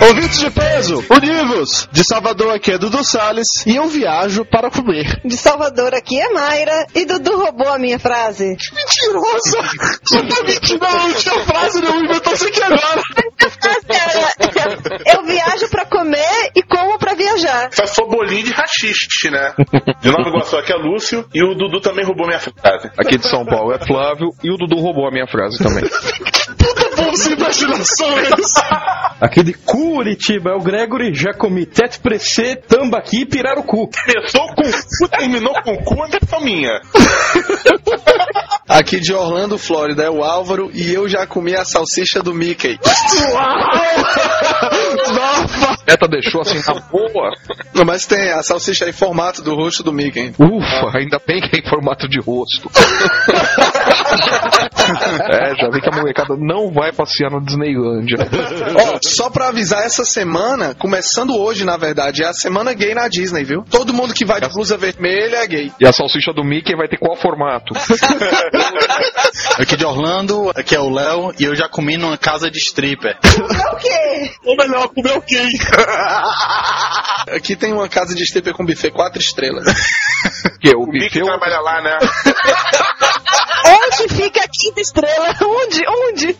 Ouvintes de peso, univos! De Salvador aqui é Dudu Salles e eu viajo para comer. De Salvador aqui é Mayra e Dudu roubou a minha frase. Mentirosa! Você tá mentindo, não, não tinha frase nenhuma, inventou isso aqui agora. Eu viajo pra comer e como pra viajar. Só sou bolinho de rachiste, né? De Nova Iguaçu aqui é Lúcio e o Dudu também roubou minha frase. Aqui de São Paulo é Flávio e o Dudu roubou a minha frase também. Puta bom sem imaginação. Aqui de Curitiba é o Gregory, já comi teto pressê, tambaqui e pirarucu. Começou com cu, terminou com cu, é só minha. Aqui de Orlando, Flórida, é o Álvaro e eu já comi a salsicha do Mickey. Nossa! Eta deixou assim na boa. Não, mas tem a salsicha em formato do rosto do Mickey. Ufa, ainda bem que é em formato de rosto. é, já vi que a molecada não vai passear na Disneylândia. Ó, só pra avisar, essa semana, começando hoje, na verdade, é a semana gay na Disney, viu? Todo mundo que vai de blusa vermelha é gay. E a salsicha do Mickey vai ter qual formato? Aqui de Orlando, aqui é o Léo e eu já comi numa casa de stripper. É o quê? Ou melhor, comer o quê? Aqui tem uma casa de stripper com buffet quatro estrelas. Que o O Mickey bife trabalha lá, né? Onde fica a quinta estrela? Onde? Onde?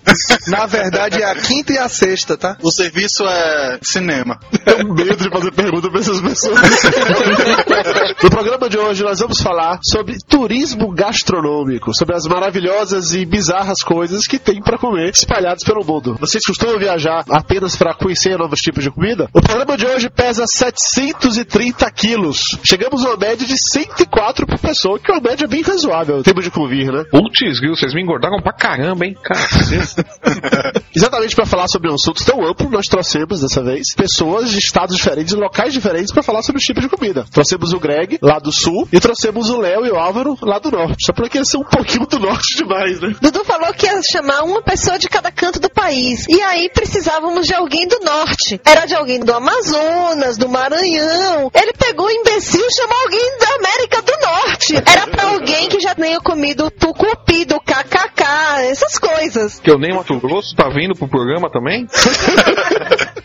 Na verdade, é a quinta e a sexta, tá? O serviço é cinema. Tenho medo de fazer pergunta pra essas pessoas. no programa de hoje nós vamos falar sobre turismo gastronômico, sobre as maravilhosas e bizarras coisas que tem pra comer espalhadas pelo mundo. Vocês costumam viajar apenas pra conhecer novos tipos de comida? O programa de hoje pesa 730 quilos. Chegamos a uma média de 104 por pessoa, que é uma média bem razoável, tempo de convir, né? Putz, viu? Vocês me engordaram pra caramba, hein? Exatamente para falar sobre um assunto tão amplo, nós trouxemos dessa vez pessoas de estados diferentes, locais diferentes para falar sobre os tipos de comida. Trouxemos o Greg lá do sul e trouxemos o Léo e o Álvaro lá do norte. Só porque eles são um pouquinho do norte demais, né? Dudu falou que ia chamar uma pessoa de cada canto do país. E aí precisávamos de alguém do norte. Era de alguém do Amazonas, do Maranhão. Ele pegou o imbecil e chamou alguém da América do Norte. Era pra alguém que já tenha comido o tucupi, do kkk, essas coisas. Que eu nem Mato Grosso tá vindo pro programa também?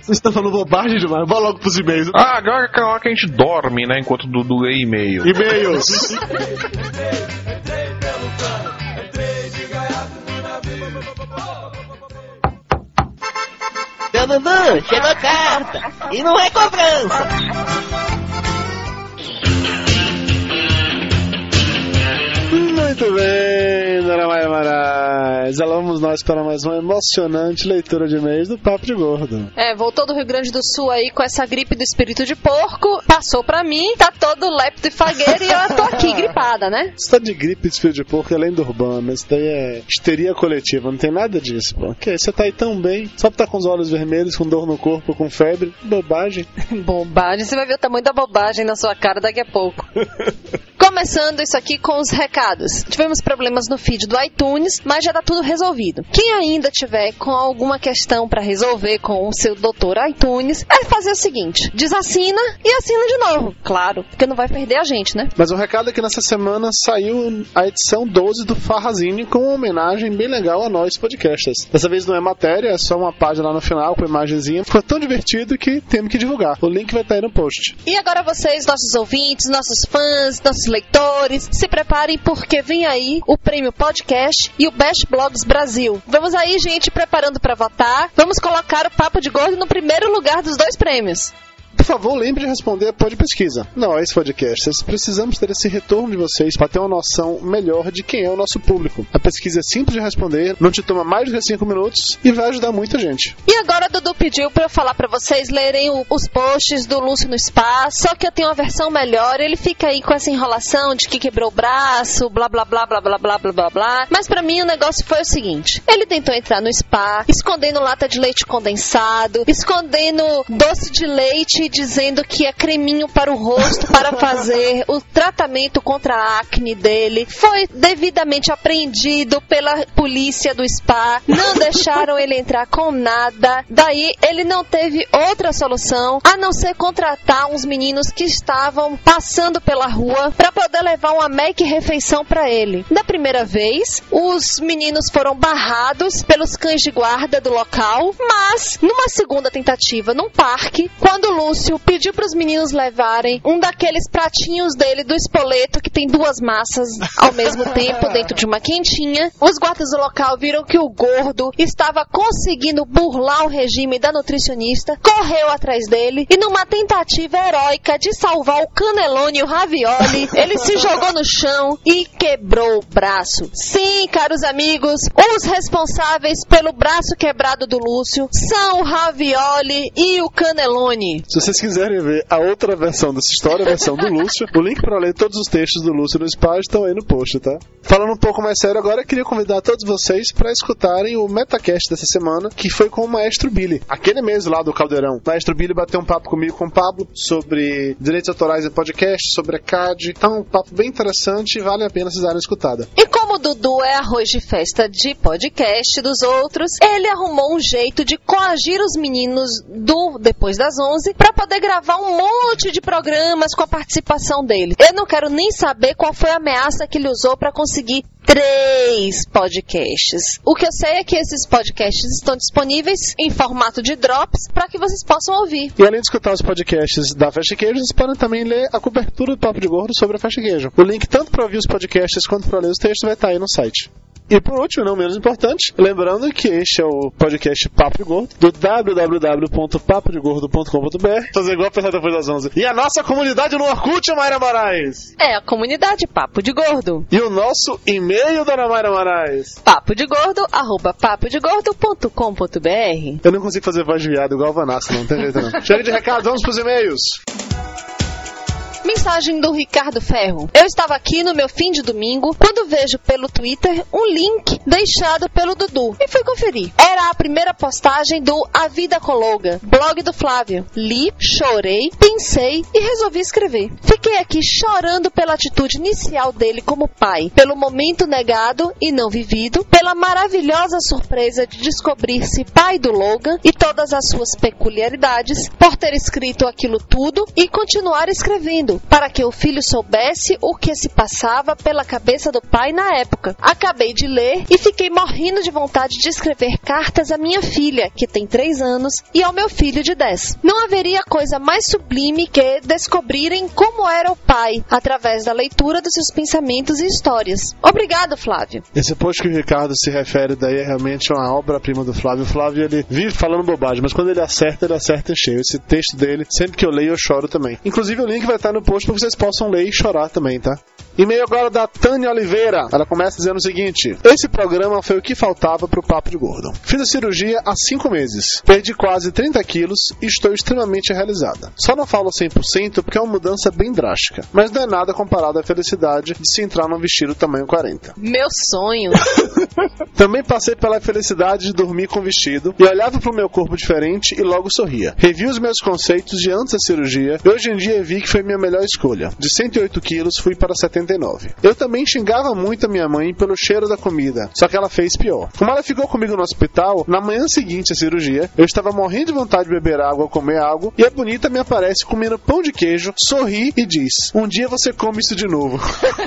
Vocês estão falando bobagem demais. Vá logo pros e-mails. Ah, agora é hora que a gente dorme, né? Enquanto o Dudu lê e-mail. E-mails. Seu Dudu, chegou a carta. E não é cobrança. Muito bem, Dona Maia Marais. Lá vamos nós para mais uma emocionante leitura de e-mails do Papo de Gordo. É, voltou do Rio Grande do Sul aí com essa gripe do espírito de porco, passou pra mim, tá todo lépido e fagueiro e eu tô aqui gripada, né? Você tá de gripe de espírito de porco é lenda urbana. Isso daí é histeria coletiva, não tem nada disso, pô. Que você tá aí tão bem, só pra tá com os olhos vermelhos, com dor no corpo, com febre. Bobagem. Bobagem, você vai ver o tamanho da bobagem na sua cara daqui a pouco. Começando isso aqui com os recados. Tivemos problemas no feed do iTunes, mas já tá tudo resolvido. Quem ainda tiver com alguma questão pra resolver com o seu doutor iTunes, é fazer o seguinte: desassina e assina de novo. Claro, porque não vai perder a gente, né? Mas o recado é que nessa semana saiu a edição 12 do Farrazine com uma homenagem bem legal a nós podcasters. Dessa vez não é matéria, é só uma página lá no final com imagenzinha. Ficou tão divertido que temos que divulgar. O link vai estar aí no post. E agora vocês, nossos ouvintes, nossos fãs, nossos leitores, se preparem porque vem aí o prêmio podcast e o Best Blogs Brasil. Vamos aí, gente, preparando para votar. Vamos colocar o Papo de Gordo no primeiro lugar dos dois prêmios. Por favor, lembre de responder a pod pesquisa. Não, é esse podcast. Precisamos ter esse retorno de vocês para ter uma noção melhor de quem é o nosso público. A pesquisa é simples de responder, não te toma mais de 5 minutos e vai ajudar muita gente. E agora Dudu pediu para eu falar para vocês lerem o- os posts do Lúcio no Spa, só que eu tenho uma versão melhor. Ele fica aí com essa enrolação de que quebrou o braço, blá blá blá blá blá blá blá blá blá. Mas para mim o negócio foi o seguinte: ele tentou entrar no spa, escondendo lata de leite condensado, escondendo doce de leite dizendo que é creminho para o rosto para fazer o tratamento contra a acne dele. Foi devidamente apreendido pela polícia do spa. Não deixaram ele entrar com nada. Daí ele não teve outra solução a não ser contratar uns meninos que estavam passando pela rua para poder levar uma make refeição para ele. Da primeira vez, os meninos foram barrados pelos cães de guarda do local, mas numa segunda tentativa num parque, quando o Lúcio pediu para os meninos levarem um daqueles pratinhos dele do espoleto que tem duas massas ao mesmo tempo dentro de uma quentinha, os guardas do local viram que o gordo estava conseguindo burlar o regime da nutricionista, correu atrás dele e numa tentativa heróica de salvar o Canelone e o Ravioli, ele se jogou no chão e quebrou o braço. Sim, caros amigos, os responsáveis pelo braço quebrado do Lúcio são o Ravioli e o Canelone. Se vocês quiserem ver a outra versão dessa história, a versão do Lúcio, o link para ler todos os textos do Lúcio no Spa estão aí no post, tá? Falando um pouco mais sério agora, queria convidar todos vocês para escutarem o Metacast dessa semana, que foi com o Maestro Billy. Aquele mês lá do Caldeirão. O Maestro Billy bateu um papo comigo com o Pablo sobre direitos autorais em podcast, sobre a CAD. Então, um papo bem interessante e vale a pena vocês darem escutada. E como o Dudu é arroz de festa de podcast dos outros, ele arrumou um jeito de coagir os meninos do Depois das 11 para poder gravar um monte de programas com a participação dele. Eu não quero nem saber qual foi a ameaça que ele usou para conseguir três podcasts. O que eu sei é que esses podcasts estão disponíveis em formato de drops para que vocês possam ouvir. E além de escutar os podcasts da Festa Queijo, vocês podem também ler a cobertura do Papo de Gordo sobre a Festa Queijo. O link tanto para ouvir os podcasts quanto para ler os textos vai estar aí no site. E por último, não menos importante, lembrando que este é o podcast Papo de Gordo, do www.papodegordo.com.br. Fazer igual a pessoa depois das 11. E a nossa comunidade no Orkut, Mayra Moraes. É a comunidade Papo de Gordo. E o nosso e-mail, Dona Mayra Moraes. Papo de Gordo, arroba papodegordo.com.br. Eu não consigo fazer voz de viado igual o Vanassa, não tem jeito não. Chega de recado, vamos pros e-mails. Mensagem do Ricardo Ferro. Eu estava aqui no meu fim de domingo quando vejo pelo Twitter um link deixado pelo Dudu e fui conferir. Era a primeira postagem do A Vida Cologa, blog do Flávio. Li, chorei, pensei e resolvi escrever. Fiquei aqui chorando pela atitude inicial dele como pai, pelo momento negado e não vivido, pela maravilhosa surpresa de descobrir-se pai do Logan e todas as suas peculiaridades, por ter escrito aquilo tudo e continuar escrevendo para que o filho soubesse o que se passava pela cabeça do pai na época. Acabei de ler e fiquei morrendo de vontade de escrever cartas à minha filha, que tem 3 anos, e ao meu filho de 10. Não haveria coisa mais sublime que descobrirem como era o pai, através da leitura dos seus pensamentos e histórias. Obrigado, Flávio. Esse post que o Ricardo se refere daí é realmente uma obra-prima do Flávio. O Flávio, ele vive falando bobagem, mas quando ele acerta, ele acerta em cheio. Esse texto dele, sempre que eu leio, eu choro também. Inclusive, o link vai estar no post que vocês possam ler e chorar também, tá? E-mail agora da Tânia Oliveira. Ela começa dizendo o seguinte: Esse programa foi o que faltava pro Papo de Gordo. Fiz a cirurgia há 5 meses. Perdi quase 30 quilos e estou extremamente realizada. Só não falo 100% porque é uma mudança bem drástica, mas não é nada comparado à felicidade de se entrar num vestido tamanho 40. Meu sonho. Também passei pela felicidade de dormir com vestido e olhava pro meu corpo diferente e logo sorria. Revi os meus conceitos de antes da cirurgia e hoje em dia vi que foi minha melhor escolha. De 108 quilos fui para 79. Eu também xingava muito a minha mãe pelo cheiro da comida, só que ela fez pior. Como ela ficou comigo no hospital, na manhã seguinte à cirurgia, eu estava morrendo de vontade de beber água ou comer algo e a bonita me aparece comendo pão de queijo, sorri e diz: Um dia você come isso de novo.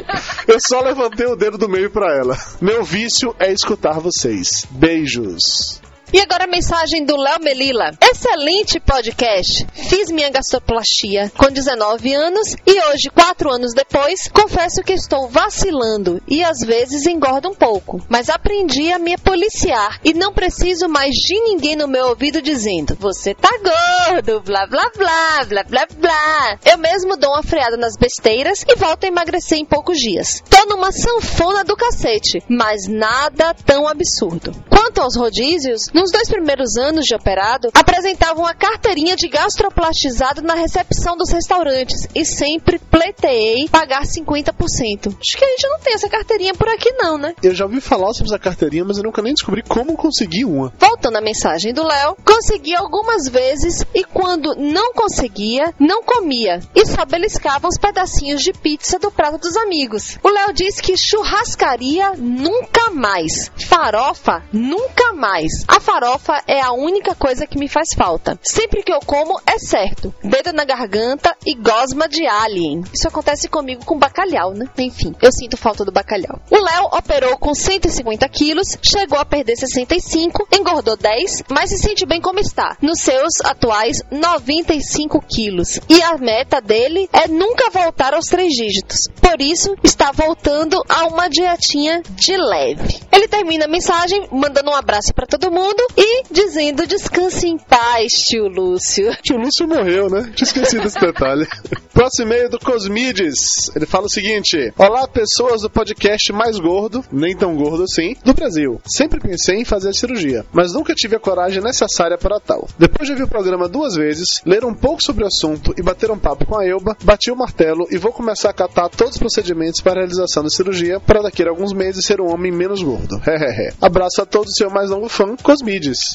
eu só levantei o dedo do meio para ela. Meu vício é escutar vocês. Beijos. E agora a mensagem do Léo Melila. Excelente podcast. Fiz minha gastroplastia com 19 anos e hoje, 4 anos depois, confesso que estou vacilando e às vezes engordo um pouco. Mas aprendi a me policiar e não preciso mais de ninguém no meu ouvido dizendo: Você tá gordo, blá blá blá, blá blá blá. Eu mesmo dou uma freada nas besteiras e volto a emagrecer em poucos dias. Tô numa sanfona do cacete, mas nada tão absurdo. Quanto aos rodízios, Nos dois primeiros anos de operado, apresentava uma carteirinha de gastroplastizado na recepção dos restaurantes e sempre pleiteei pagar 50%. Acho que a gente não tem essa carteirinha por aqui não, né? Eu já ouvi falar sobre essa carteirinha, mas eu nunca nem descobri como conseguir uma. Voltando à mensagem do Léo, consegui algumas vezes e quando não conseguia, não comia e só beliscava uns pedacinhos de pizza do prato dos amigos. O Léo diz que churrascaria nunca mais, farofa nunca mais. A farofa é a única coisa que me faz falta. Sempre que eu como, é certo, dedo na garganta e gosma de alien. Isso acontece comigo com bacalhau, né? Enfim, eu sinto falta do bacalhau. O Léo operou com 150 quilos, chegou a perder 65, engordou 10, mas se sente bem como está, nos seus atuais 95 quilos. E a meta dele é nunca voltar aos três dígitos. Por isso, está voltando a uma dietinha de leve. Ele termina a mensagem mandando um abraço para todo mundo e dizendo descanse em paz, tio Lúcio. Tio Lúcio morreu, né? Tinha esquecido esse detalhe. Próximo e-mail do Cosmides. Ele fala o seguinte: Olá, pessoas do podcast mais gordo, nem tão gordo assim, do Brasil. Sempre pensei em fazer a cirurgia, mas nunca tive a coragem necessária para tal. Depois de ouvir o programa duas vezes, ler um pouco sobre o assunto e bater um papo com a Elba, bati o martelo e vou começar a catar todos os procedimentos para a realização da cirurgia para daqui a alguns meses ser um homem menos gordo. Hehehe. Abraço a todos, seu mais novo fã, Cosmides.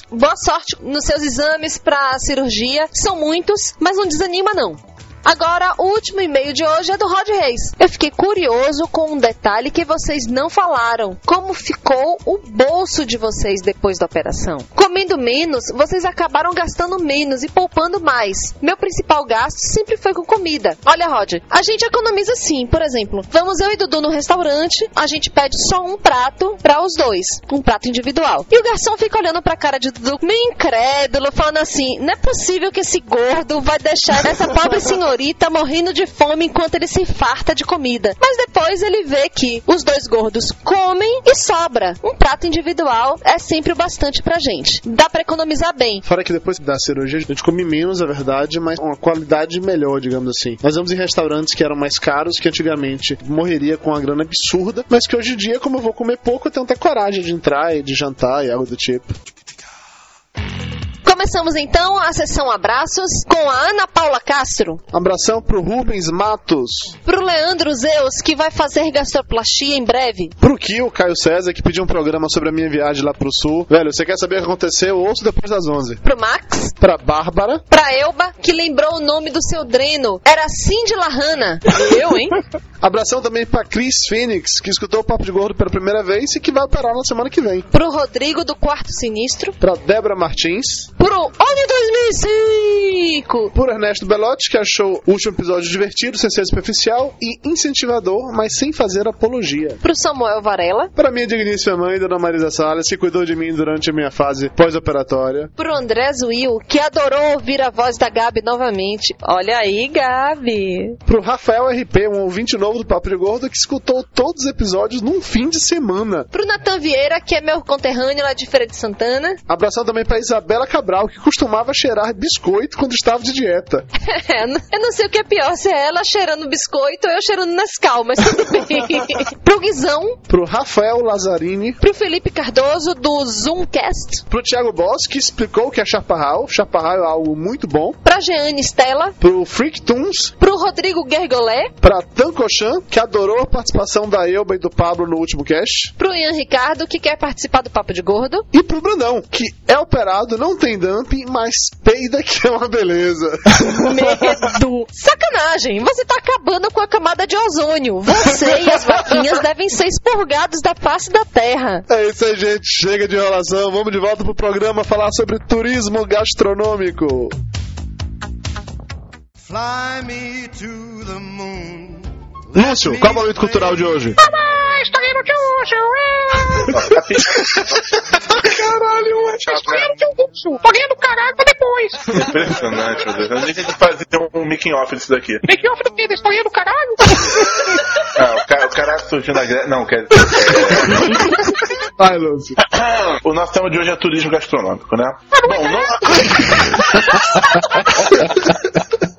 Boa sorte nos seus exames para cirurgia. São muitos, mas não desanima não. Agora, o último e-mail de hoje é do Rod Reis. Eu fiquei curioso com um detalhe que vocês não falaram. Como ficou o bolso de vocês depois da operação? Comendo menos, vocês acabaram gastando menos e poupando mais. Meu principal gasto sempre foi com comida. Olha, Rod, a gente economiza sim. Por exemplo, vamos eu e Dudu no restaurante, a gente pede só um prato para os dois, um prato individual. E o garçom fica olhando pra cara de Dudu meio incrédulo, falando assim: não é possível que esse gordo vai deixar essa pobre senhorita morrendo de fome enquanto ele se farta de comida. Mas depois ele vê que os dois gordos comem e sobra. Um prato individual é sempre o bastante pra gente. Dá pra economizar bem. Fora que depois da cirurgia a gente come menos, é verdade, mas uma qualidade melhor, digamos assim. Nós vamos em restaurantes que eram mais caros, que antigamente morreria com uma grana absurda, mas que hoje em dia, como eu vou comer pouco, eu tenho até coragem de entrar e de jantar e algo do tipo. Começamos então a sessão abraços com a Ana Paula Castro, Abração pro Rubens Matos, pro Leandro Zeus, que vai fazer gastroplastia em breve, pro Kio Caio César, que pediu um programa sobre a minha viagem lá pro sul. Velho, você quer saber o que aconteceu? Ouço depois das 11. pro Max, Pra Bárbara, pra Elba, que lembrou o nome do seu dreno. Era Cindy Lahana. Eu, hein? abração também pra Chris Phoenix, que escutou o Papo de Gordo pela primeira vez e que vai operar na semana que vem. Pro Rodrigo do Quarto Sinistro, Pra Débora Martins, pro Oni 2005, por Ernesto Belotti, que achou o último episódio divertido, sem ser superficial e incentivador, mas sem fazer apologia. pro Samuel Varela, Para minha digníssima mãe, Dona Marisa Salles, que cuidou de mim durante a minha fase pós-operatória. pro André Zuil, que adorou ouvir a voz da Gabi novamente. Olha aí, Gabi. Pro Rafael RP, um ouvinte novo do Papo de Gordo, que escutou todos os episódios num fim de semana. Pro Natan Vieira, que é meu conterrâneo lá de Feira de Santana. Abração também pra Isabela Cabral, que costumava cheirar biscoito quando estava de dieta. eu não sei o que é pior, se é ela cheirando biscoito ou eu cheirando Nescau, mas tudo bem. pro Guizão, Pro Rafael Lazzarini. pro Felipe Cardoso do Zoomcast, Pro Thiago Boss, que explicou o que é chaparral. Chaparral é algo muito bom. pra Jeane Stella, Pro Freak Tunes. pro Rodrigo Gergolé, Pra Tancochan, que adorou a participação da Elba e do Pablo no último cast. pro Ian Ricardo, que quer participar do Papo de Gordo, E pro Brandão, que é operado, não tem dumping, mas peida que é uma beleza. Medo. Sacanagem, você tá acabando com a camada de ozônio. Você e as vaquinhas devem ser expurgados da face da terra. É isso aí, gente. Chega de enrolação. Vamos de volta pro programa falar sobre turismo gastronômico. Lúcio, qual é o momento cultural de hoje? Caralho, Tô ganhando caralho pra depois. Impressionante, meu Deus. A gente tem que fazer um making off disso daqi. Make off do quê? Da historinha do caralho? Ah, o, cara, o cara surgiu na Grécia. Não, quer dizer. Vai, Lúcio. é, O nosso tema de hoje é turismo gastronômico, né? Bom, no...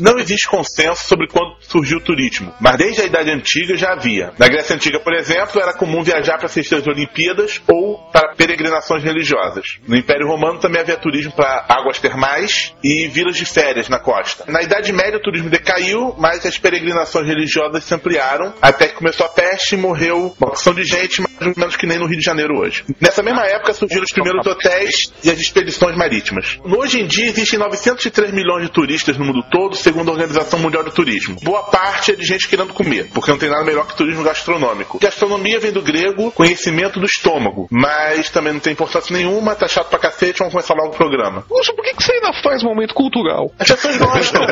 Não existe consenso sobre quando surgiu o turismo, mas desde a Idade Antiga já havia. Na Grécia Antiga, por exemplo, era comum viajar para assistir as Olimpíadas ou para peregrinações religiosas. No Império Romano também havia turismo para águas termais e vilas de férias na costa. Na Idade Média o turismo decaiu, mas as peregrinações religiosas se ampliaram até que começou a peste e morreu uma porção de gente, mais ou menos que nem no Rio de Janeiro hoje. Nessa mesma época surgiram os primeiros hotéis e as expedições marítimas. Hoje em dia existem 903 milhões de turistas no mundo todo, segundo a Organização Mundial do Turismo. Boa parte é de gente querendo comer, porque não tem nada melhor que turismo gastronômico. Gastronomia vem do grego conhecimento do estômago, mas também não tem importância nenhuma, tá chato pra cacete, vamos começar logo o programa. Lúcio, por que, que você ainda faz momento cultural? As pessoas gostam.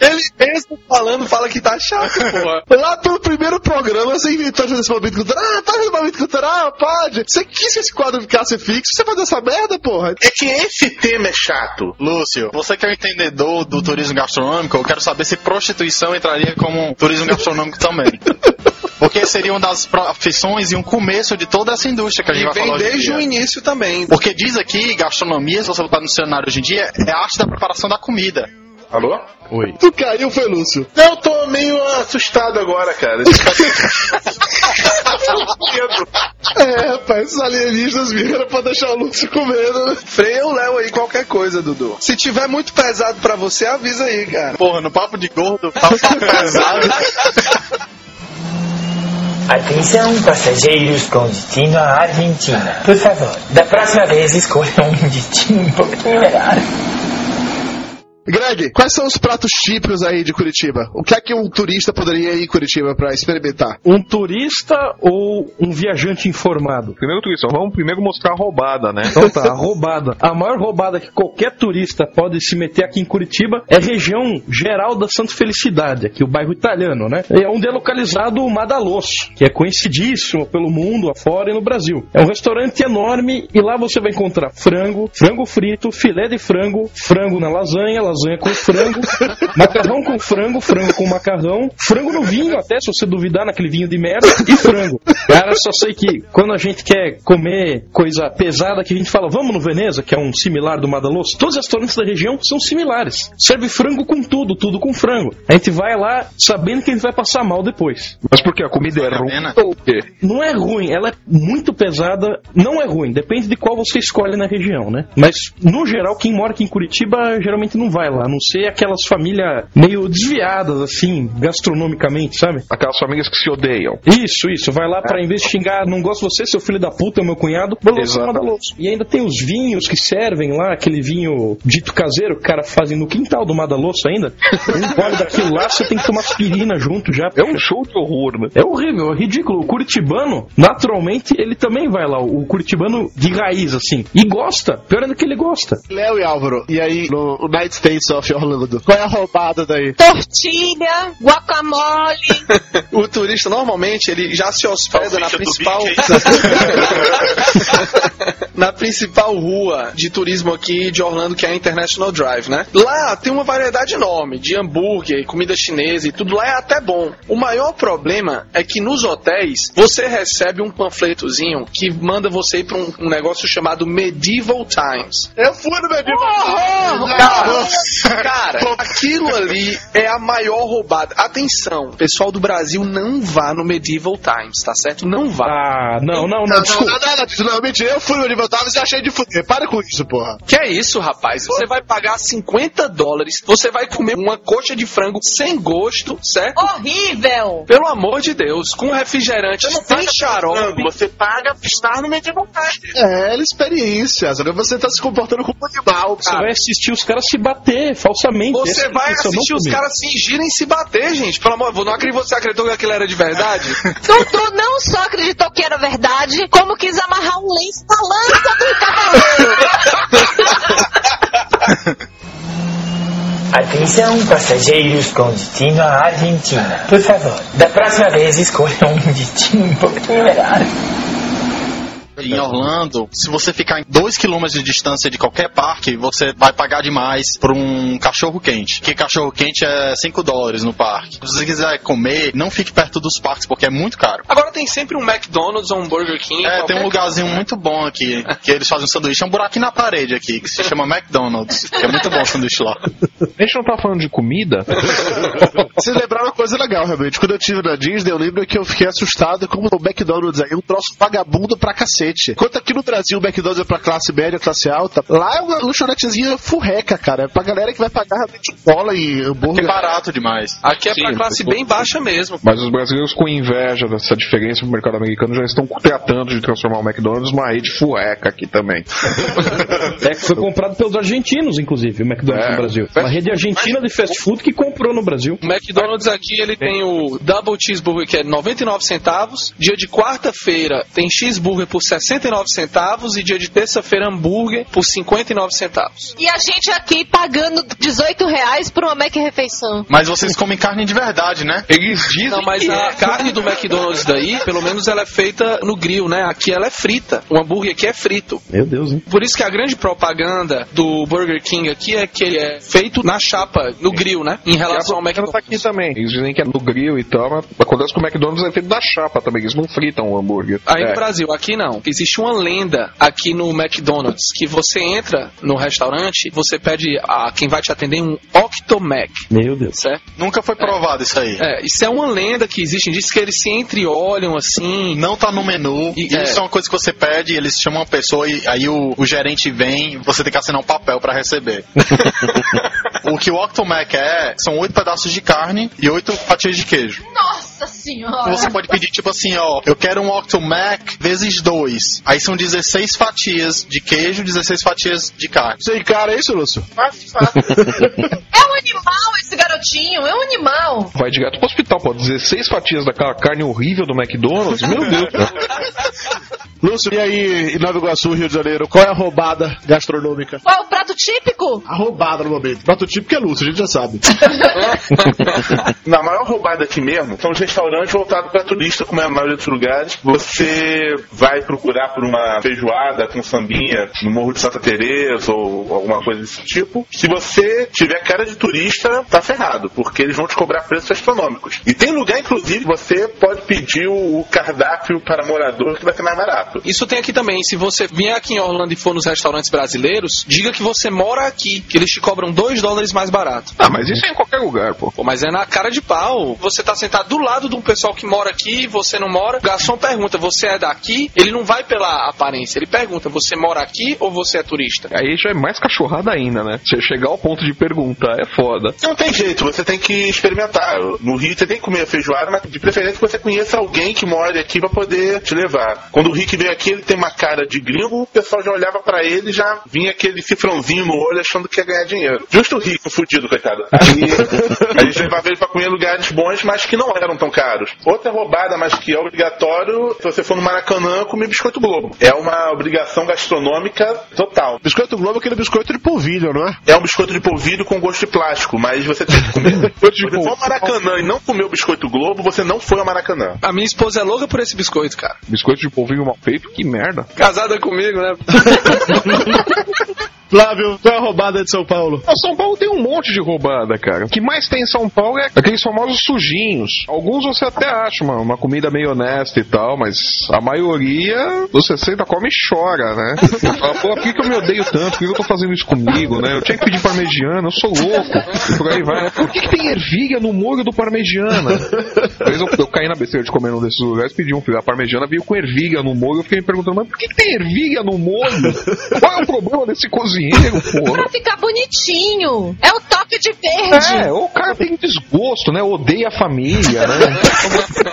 Ele mesmo falando, fala que tá chato, porra. Lá pelo primeiro programa você inventou esse momento cultural. Ah, tá fazendo momento cultural? Pode. Você quis que esse quadro ficasse fixo, você faz essa merda, porra. É que esse tema é chato. Lúcio, você que é entendedor do turismo gastronômico, eu quero saber se prostituição entraria como turismo gastronômico também. Porque seria uma das profissões e um começo de toda essa indústria que a gente E vai vem falar hoje em desde dia. o início também. Porque diz aqui, gastronomia, se você botar no cenário hoje em dia, é a arte da preparação da comida. Alô? Oi. Tu caiu, foi Lúcio. Eu tô meio assustado agora, cara. É, rapaz, esses alienígenas vieram pra deixar o Lúcio com medo. né? Freia o Léo aí qualquer coisa, Dudu. Se tiver muito pesado pra você, avisa aí, cara. Porra, no papo de gordo, papo pesado. Atenção, passageiros com destino à Argentina. Por favor, da próxima vez escolham um destino um pouquinho melhor. Greg, quais são os pratos típicos aí de Curitiba? O que é que um turista poderia ir em Curitiba pra experimentar? Um turista ou um viajante informado? Primeiro turista, vamos primeiro mostrar a roubada, né? Então tá, a roubada. A maior roubada que qualquer turista pode se meter aqui em Curitiba é a região geral da Santa Felicidade, aqui o bairro italiano, né? É onde é localizado o Madalosso, que é conhecidíssimo pelo mundo afora e no Brasil. É um restaurante enorme e lá você vai encontrar frango, frango frito, filé de frango, frango na lasanha, lasanha com frango, macarrão com frango, frango com macarrão, frango no vinho até, se você duvidar, naquele vinho de merda, e frango. Cara, só sei que quando a gente quer comer coisa pesada, que a gente fala, vamos no Veneza, que é um similar do Madaloso, todos os restaurantes da região são similares. Serve frango com tudo, tudo com frango. A gente vai lá sabendo que a gente vai passar mal depois. Mas por que a comida é ruim? Ou o quê? Não é ruim, ela é muito pesada, não é ruim, depende de qual você escolhe na região, né? Mas, no geral, quem mora aqui em Curitiba geralmente não vai lá, a não ser aquelas famílias meio desviadas, assim, gastronomicamente, sabe? Aquelas famílias que se odeiam. Isso, isso, vai lá pra, em vez de xingar, não gosto de você, seu filho da puta, é meu cunhado, vou lançar uma. E ainda tem os vinhos que servem lá, aquele vinho dito caseiro que o cara fazem no quintal do Madalosso ainda. Um gole daquilo lá, você tem que tomar aspirina junto já. É um show de horror, né? É horrível, é ridículo. O curitibano, naturalmente, ele também vai lá. O curitibano de raiz, assim. E gosta. Pior ainda que ele gosta. Léo e Álvaro, e aí no United States of Orlando, qual é a roubada daí? Tortilha, guacamole. O turista normalmente ele já se hospeda na principal na principal rua de turismo aqui de Orlando, que é a International Drive, né? Lá tem uma variedade enorme de hambúrguer, comida chinesa e tudo lá é até bom. O maior problema é que nos hotéis você recebe um panfletozinho que manda você ir para um, um negócio chamado Medieval Times. Eu fui no Medieval Cara, cara, aquilo ali é a maior roubada. Atenção, pessoal do Brasil, não vá no Medieval Times, tá certo? Não vá. Ah, não, não, não, Não, não, desculpa. não, não, não, não, mentira, eu fui no Medieval Times e achei de fuder. Para com isso, porra. Que é isso, rapaz? Você vai pagar 50 dólares, você vai comer uma coxa de frango sem gosto, certo? Horrível. Pelo amor de Deus, com refrigerante, sem xarope. Você paga pra estar no Medieval Times. É, é experiência. Você tá se comportando como um animal, Você cara. vai assistir os caras se bater falsamente. Você vai assistir os caras fingirem se bater, gente. Pelo amor, não acredito que você acreditou que aquilo era de verdade? Não só acreditou que era verdade, como quis amarrar um lenço na lança do cavaleiro. Atenção, passageiros com destino à Argentina. Por favor, da próxima vez escolham um destino um pouquinho melhor. Em Orlando, se você ficar em 2 km de distância de qualquer parque, você vai pagar demais por um cachorro quente. Que cachorro quente é 5 dólares no parque. Se você quiser comer, não fique perto dos parques porque é muito caro. Agora tem sempre um McDonald's ou um Burger King. É, tem um lugarzinho muito bom aqui, que eles fazem um sanduíche. É um buraquinho na parede aqui, que se chama McDonald's. Que é muito bom o sanduíche lá. A gente não tá falando de comida? Vocês lembraram uma coisa legal, realmente. Quando eu estive na Disney, eu lembro que eu fiquei assustado como o McDonald's aí, é um troço vagabundo pra cacete. Enquanto aqui no Brasil o McDonald's é pra classe média, classe alta, lá é uma lanchonetezinha furreca, cara. É pra galera que vai pagar realmente bola e hambúrguer. É barato demais. Aqui é pra classe bem baixa mesmo. Mas os brasileiros, com inveja dessa diferença no mercado americano, já estão tratando de transformar o McDonald's numa rede fueca aqui também. É que foi comprado pelos argentinos, inclusive, o McDonald's É. no Brasil. Uma rede argentina de fast food que comprou no Brasil. O McDonald's aqui ele tem o Double Cheeseburger que é 99 centavos. Dia de quarta-feira tem cheeseburger por 69 centavos e dia de terça-feira hambúrguer por 59 centavos. E a gente aqui pagando 18 reais por uma Mac refeição. Mas vocês comem carne de verdade, né? Eles dizem Não, mas que a é. carne do McDonald's daí, pelo menos ela é feita no grill, né? Aqui ela é frita. O hambúrguer aqui é frito. Meu Deus, hein? Por isso que a grande propaganda do Burger King aqui é que ele é feito na chapa, no grill, né? Em relação ao tá aqui McDonald's. também. Eles dizem que é no grill e tal, mas acontece que o McDonald's é feito da chapa também, eles não fritam o hambúrguer. Aí é. no Brasil, aqui não. Existe uma lenda aqui no McDonald's que você entra no restaurante, você pede a quem vai te atender um Octomac, Meu Deus. certo? Nunca foi provado isso aí. É, isso é uma lenda que existe, diz que eles se entreolham assim. Não tá no menu. E- E, é. isso é uma coisa que você pede, eles chamam uma pessoa e aí o, o gerente vem, você tem que assinar um papel pra receber. o que o Octomac é, são oito pedaços de carne e oito fatias de queijo. Nossa senhora! Você pode pedir tipo assim, ó, eu quero um Octomac vezes dois. Aí são 16 fatias de queijo, 16 fatias de carne. Você encara isso, Lúcio? É um animal esse garotinho, é um animal. Vai direto pro hospital, pô. 16 fatias daquela carne horrível do McDonald's. Meu Deus. Lúcio, e aí, em Nova Iguaçu, Rio de Janeiro, qual é a roubada gastronômica? Qual é o prato típico? A roubada no momento. Prato típico é Lúcio, a gente já sabe. Na maior roubada aqui mesmo, são os restaurantes voltados para turista, como é a maioria dos lugares. Você vai procurar por uma feijoada com sambinha no Morro de Santa Teresa ou alguma coisa desse tipo. Se você tiver cara de turista, tá ferrado, porque eles vão te cobrar preços astronômicos. E tem lugar, inclusive, que você pode pedir o o cardápio para morador que vai ser mais barato. Isso tem aqui também. Se você vier aqui em Orlando e for nos restaurantes brasileiros, diga que você mora aqui, que eles te cobram 2 dólares mais barato. Ah, mas isso é em qualquer lugar, pô. Pô, mas é na cara de pau. Você tá sentado do lado de um pessoal que mora aqui e você não mora. O garçom pergunta, você é daqui? Ele não vai pela aparência, ele pergunta, você mora aqui ou você é turista? Aí já é mais cachorrada ainda, né? Você chegar ao ponto de perguntar é foda. Não tem jeito, você tem que experimentar. No Rio você tem que comer a feijoada, mas de preferência que você conheça alguém que mora aqui pra poder te levar. Quando o Rick veio aqui, ele tem uma cara de gringo, o pessoal já olhava pra ele e já vinha aquele cifrãozinho no olho achando que ia ganhar dinheiro. Justo o Rico, fudido, coitado. E a gente levava ele pra comer em lugares bons, mas que não eram tão caros. Outra roubada, mas que é obrigatório, se você for no Maracanã, comer biscoito Globo. É uma obrigação gastronômica total. Biscoito Globo é aquele biscoito de polvilho, não é? É um biscoito de polvilho com gosto de plástico, mas você tem que comer. Se você for ao Maracanã e não comer o biscoito Globo, você não foi ao Maracanã. A minha esposa é louca por esse biscoito, cara. Biscoito de polvilho mal que merda. Casada comigo, né? Flávio, qual é a roubada de São Paulo? Ah, São Paulo tem um monte de roubada, cara. O que mais tem em São Paulo é aqueles famosos sujinhos. Alguns você até acha uma, uma comida meio honesta e tal, mas a maioria você senta, come e chora, né? Pô, por que, que eu me odeio tanto? Por que, eu tô fazendo isso comigo, né? Eu tinha que pedir parmegiana, eu sou louco. E por aí vai. Por que, que tem ervilha no molho do parmegiana? Eu, eu caí na besteira de comer num desses lugares, pedi um filho. A parmegiana veio com ervilha no molho. Eu fiquei me perguntando, mas por que, que tem ervilha no molho? Qual é o problema desse cozinheiro, porra? Pra ficar bonitinho. É o toque de verde. É, o cara tem desgosto, né? Odeia a família, né?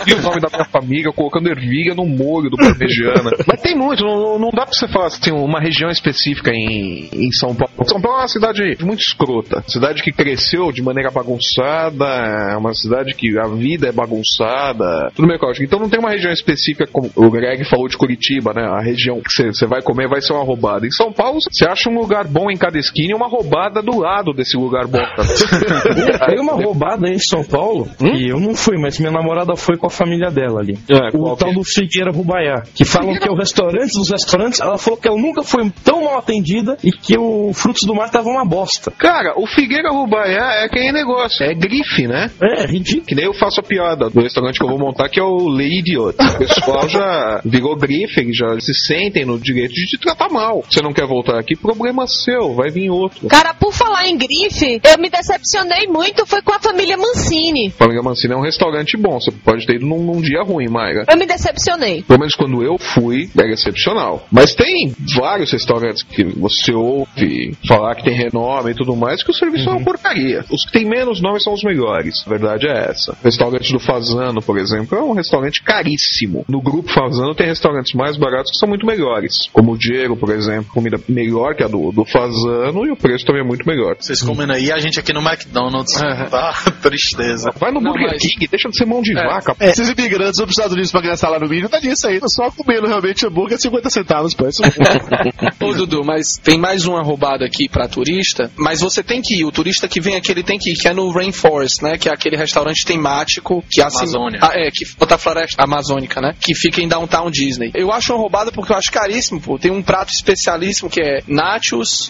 E o nome da minha família colocando ervilha no molho do parmegiana. Mas tem muito, não, não dá pra você falar assim, uma região específica em, em São Paulo. São Paulo é uma cidade muito escrota. Cidade que cresceu de maneira bagunçada, é uma cidade que a vida é bagunçada. Tudo bem, Cláudio. Então não tem uma região específica, como o Greg falou de Curitiba, né? A região que você vai comer vai ser uma roubada. Em São Paulo, você acha um lugar bom em cada esquina e uma roubada do lado desse lugar bom. Tem uma roubada aí em São Paulo, e eu não fui, mas minha namorada foi com a família dela ali. É, o tal é? do Figueira Rubaiá. Que falam que é o restaurante dos restaurantes. Ela falou que ela nunca foi tão mal atendida e que o Frutos do Mar tava uma bosta. Cara, o Figueira Rubaiá é aquele negócio, é grife, né? É, ridículo. Que nem eu faço a piada do restaurante que eu vou montar, que é o Lady Idiot. O pessoal já virou grife, já se sentem no direito de te tratar mal. Você não quer voltar aqui, problema seu, vai vir outro. Cara, por falar em grife, eu me decepcionei muito, foi com a família Mancini. Família Mancini é um restaurante bom, você pode ter ido num, num dia ruim, Mayra. Eu me decepcionei. Pelo menos quando eu fui, era excepcional. Mas tem vários restaurantes que você ouve falar que tem renome e tudo mais, que o serviço é uma porcaria. Os que tem menos nome são os melhores. A verdade é essa. O restaurante do Fazano, por exemplo, é um restaurante caríssimo. No grupo Fazano tem restaurantes mais baratos que são muito melhores. Como o Diego, por exemplo, comida melhor que a do, do Fazano e o preço também é muito melhor. Vocês comendo aí, a gente aqui no McDonald's. Tá? Tristeza. Vai no Não, Burger mas- King, deixa de ser mão de vaca. É, esses imigrantes vão para os Estados Unidos pra ganhar salário mínimo, tá disso aí. Só comendo realmente hambúrguer 50 centavos, pô. Isso Ô Dudu, mas tem mais uma roubada aqui pra turista, mas você tem que ir, o turista que vem aqui ele tem que ir, que é no Rainforest, né? Que é aquele restaurante temático que assim, Amazônia. Ah, é, que outra floresta amazônica, né? Que fica em Downtown Disney. Eu acho uma roubada porque eu acho caríssimo, pô. Tem um prato especialíssimo que é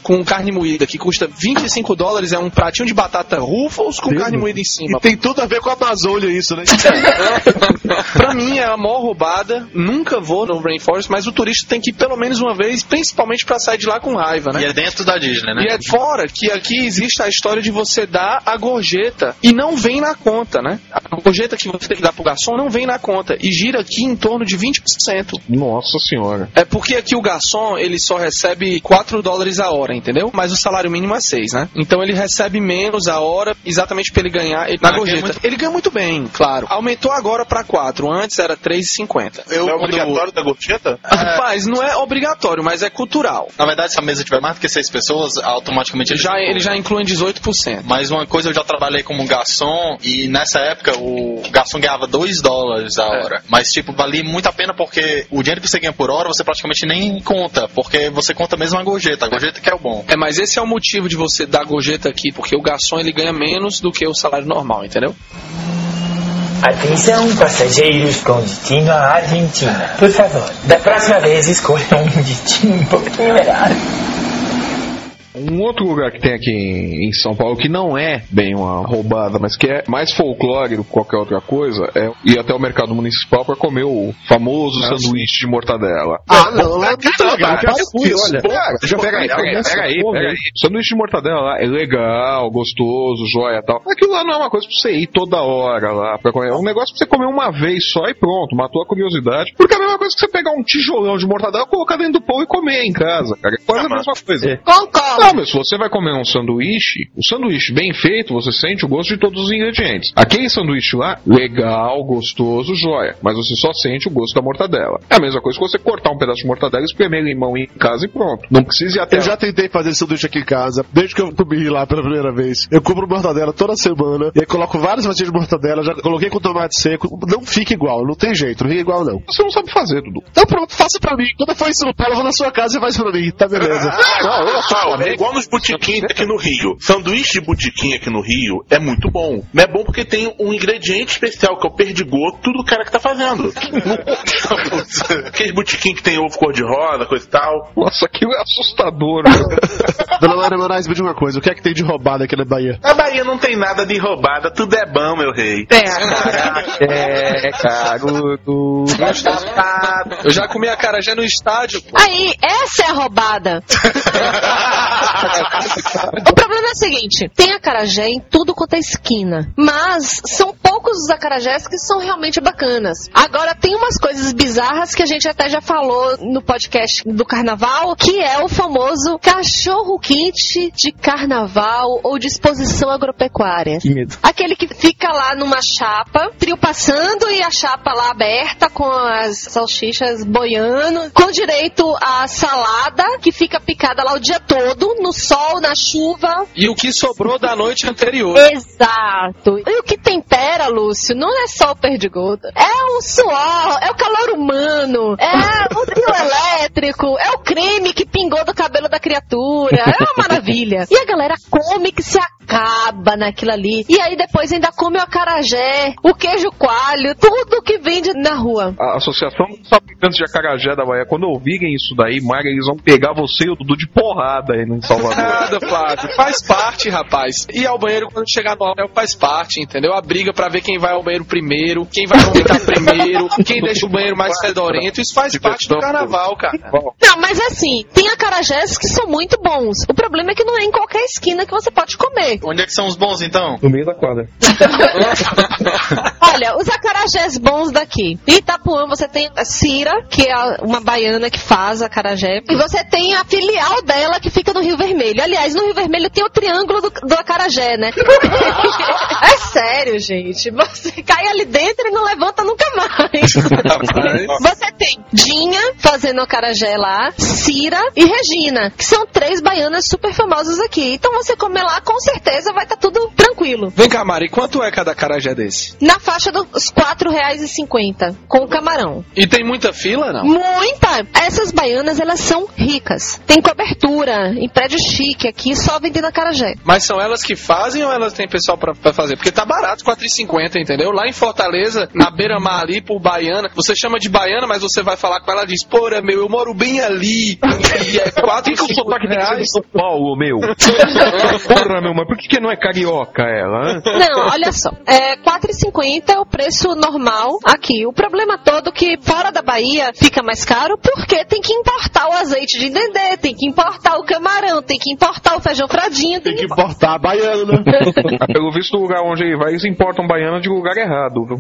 com carne moída, que custa 25 dólares, é um pratinho de batata Ruffles com carne moída em cima. E tem tudo a ver com a Amazônia isso, né? pra mim é a maior roubada. Nunca vou no Rainforest, mas o turista tem que ir pelo menos uma vez, principalmente pra sair de lá com raiva, né? E é dentro da Disney, né? E é fora que aqui existe a história de você dar a gorjeta e não vem na conta, né? A gorjeta que você tem que dar pro garçom não vem na conta e gira aqui em torno de 20%. Nossa senhora. É porque aqui o garçom ele só recebe 4 dólares a hora, entendeu? Mas o salário mínimo é 6, né? Então ele recebe menos a hora exatamente pra ele ganhar ele, na Ah, ganha gorjeta. muito- Ele ganha muito bem, claro. Aumentou agora pra 4, antes era 3,50. Eu, Não é quando- obrigatório da gorjeta? Rapaz, não é obrigatório, mas é cultural. Na verdade, se a mesa tiver mais do que seis pessoas, automaticamente Já, ele já inclui 18%. Mas uma coisa, eu já trabalhei como garçom e nessa época o garçom ganhava 2 dólares a É. hora. Mas, tipo, valia muito a pena porque o dinheiro que você ganha por hora você praticamente nem conta, porque você conta mesmo a gorjeta. A gorjeta que é o bom. É, mas esse é o motivo de você dar gorjeta aqui, porque o garçom ele ganha menos do que o salário normal, entendeu? Atenção, passageiros com destino à Argentina. Por favor, da próxima vez escolha um destino um pouquinho melhor. Um outro lugar que tem aqui em em São Paulo que não é bem uma roubada, mas que é mais folclore do que qualquer outra coisa, é ir até o mercado municipal para comer o famoso sanduíche de mortadela. Ah, não, é muito legal. Com isso. olha, cara, deixa eu pegar aí, pega aí, pega aí, pega aí. Sanduíche de mortadela lá é legal, gostoso, joia e tal. Aquilo lá não é uma coisa pra você ir toda hora lá pra comer. É um negócio pra você comer uma vez só e pronto, matou a curiosidade. Porque é a mesma coisa que você pegar um tijolão de mortadela, colocar dentro do pão e comer em casa, cara. É quase a mesma coisa. Concordo. Não, mas se você vai comer um sanduíche, o sanduíche bem feito, você sente o gosto de todos os ingredientes. Aquele sanduíche lá, legal, gostoso, joia. Mas você só sente o gosto da mortadela. É a mesma coisa que você cortar um pedaço de mortadela, espremer limão em casa e pronto. Não precisa ir até Eu já tentei fazer esse sanduíche aqui em casa, desde que eu comi lá pela primeira vez. Eu compro mortadela toda semana, e aí coloco várias fatias de mortadela, já coloquei com tomate seco. Não fica igual, não tem jeito, não fica igual não. Você não sabe fazer, Dudu. Então pronto, faça pra mim. Quando eu for em São Paulo, eu vou na sua casa e faz pra mim, tá beleza. Ah, igual nos botiquins aqui no Rio. Sanduíche de botiquim aqui no Rio é muito bom. Mas é bom porque tem um ingrediente especial, que é o perdigoto do cara que tá fazendo. Aqueles botiquim que tem ovo cor-de-rosa, coisa e tal. Nossa, aquilo é assustador. Dona Maria Moraes, me diga uma coisa, o que é que tem de roubada aqui na Bahia? Na Bahia não tem nada de roubada, tudo é bom, meu rei. Tem a é, carudo. Eu já comi a carajé no estádio. pô. Aí, essa é a roubada. o problema é o seguinte: tem acarajé em tudo quanto é esquina. Mas são poucos os acarajés que são realmente bacanas. Agora, tem umas coisas bizarras que a gente até já falou no podcast do carnaval, que é o famoso cachorro quente de carnaval ou de exposição agropecuária. Que medo. Aquele que fica lá numa chapa, trio passando e a chapa lá aberta com as salsichas boiando, com direito à salada que fica picada lá o dia todo, no sol, na chuva. E o que sobrou da noite anterior. Exato. E o que tempera, Lúcio, não é só o perdigoto. É o suor, é o calor humano, é o trio elétrico, é o creme que pingou do cabelo da criatura, é uma maravilha. E a galera come que se acaba naquilo ali. E aí depois ainda come o acarajé, o queijo coalho, tudo que vende na rua. A Associação dos Fabricantes de Acarajé da Bahia, quando ouvirem isso daí, Maga, eles vão pegar você e o Dudu de porrada aí no Salvador. Nada, Flávio. Faz parte, rapaz. E ao banheiro quando chegar no hotel faz parte, entendeu? A briga pra ver quem vai ao banheiro primeiro, quem vai vomitar primeiro, quem deixa o banheiro mais fedorento. Isso faz parte do carnaval, cara. Não, mas assim, tem acarajés que são muito bons. O problema é que não é em qualquer esquina que você pode comer. Onde é que são os bons então? No meio da quadra. Olha, os acarajés bons daqui. Em Itapuã você tem a Cira, que é uma baiana que faz acarajé. E você tem a filial dela que fica no Rio Vermelho. Aliás, no Rio Vermelho tem o triângulo do, do acarajé, né? é sério, gente. Você cai ali dentro e não levanta nunca mais. Você tem Dinha fazendo acarajé lá, Cira e Regina, que são três baianas super famosas aqui. Então você comer lá, com certeza vai estar tudo tranquilo. Vem cá, Mari, quanto é cada carajé desse? Na faixa dos R$ 4,50 com camarão. E tem muita fila, não? Muita! Essas baianas, elas são ricas. Tem cobertura em prédio chique aqui, só vendendo acarajé. Mas são elas que fazem ou elas têm pessoal pra, pra fazer? Porque tá barato, 4,50, entendeu? Lá em Fortaleza, na beira-mar ali, por baiana, você chama de baiana, mas você vai falar com ela e diz, porra, meu, eu moro bem ali. E é 4 Por que, o sotaque tem que de São Paulo, meu? Porra, meu, mas por que, que não é carioca ela? hã? Não, olha só. É, 4,50 é o preço normal aqui. O problema todo é que fora da Bahia fica mais caro porque tem que importar o azeite de dendê, tem que importar o camarão, tem que importar o feijão fradinho, tem, que importar a baiana. Pelo visto, o lugar onde ele vai, eles importam baiana de lugar errado?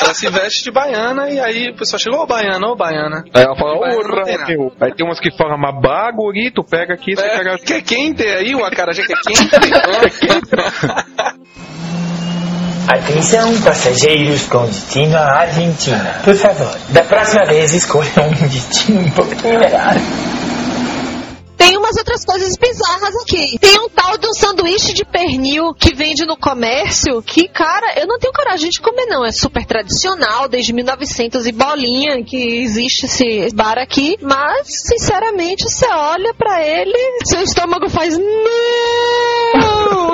Ela se veste de baiana e aí o pessoal chega, ô baiana, ô baiana. Aí ela fala, tem nada. meu. Aí tem umas que falam, mabá, guri, tu pega aqui, você pega... É, quer quente aí, o acarajé quer quente? Atenção, passageiros com destino à Argentina. Por favor, da próxima vez escolha um destino um pouquinho melhor. Tem umas outras coisas bizarras aqui. Tem um tal de um sanduíche de pernil que vende no comércio que, cara, eu não tenho coragem de comer, não. É super tradicional, desde 1900 e bolinha que existe esse bar aqui. Mas, sinceramente, você olha pra ele, seu estômago faz. Não!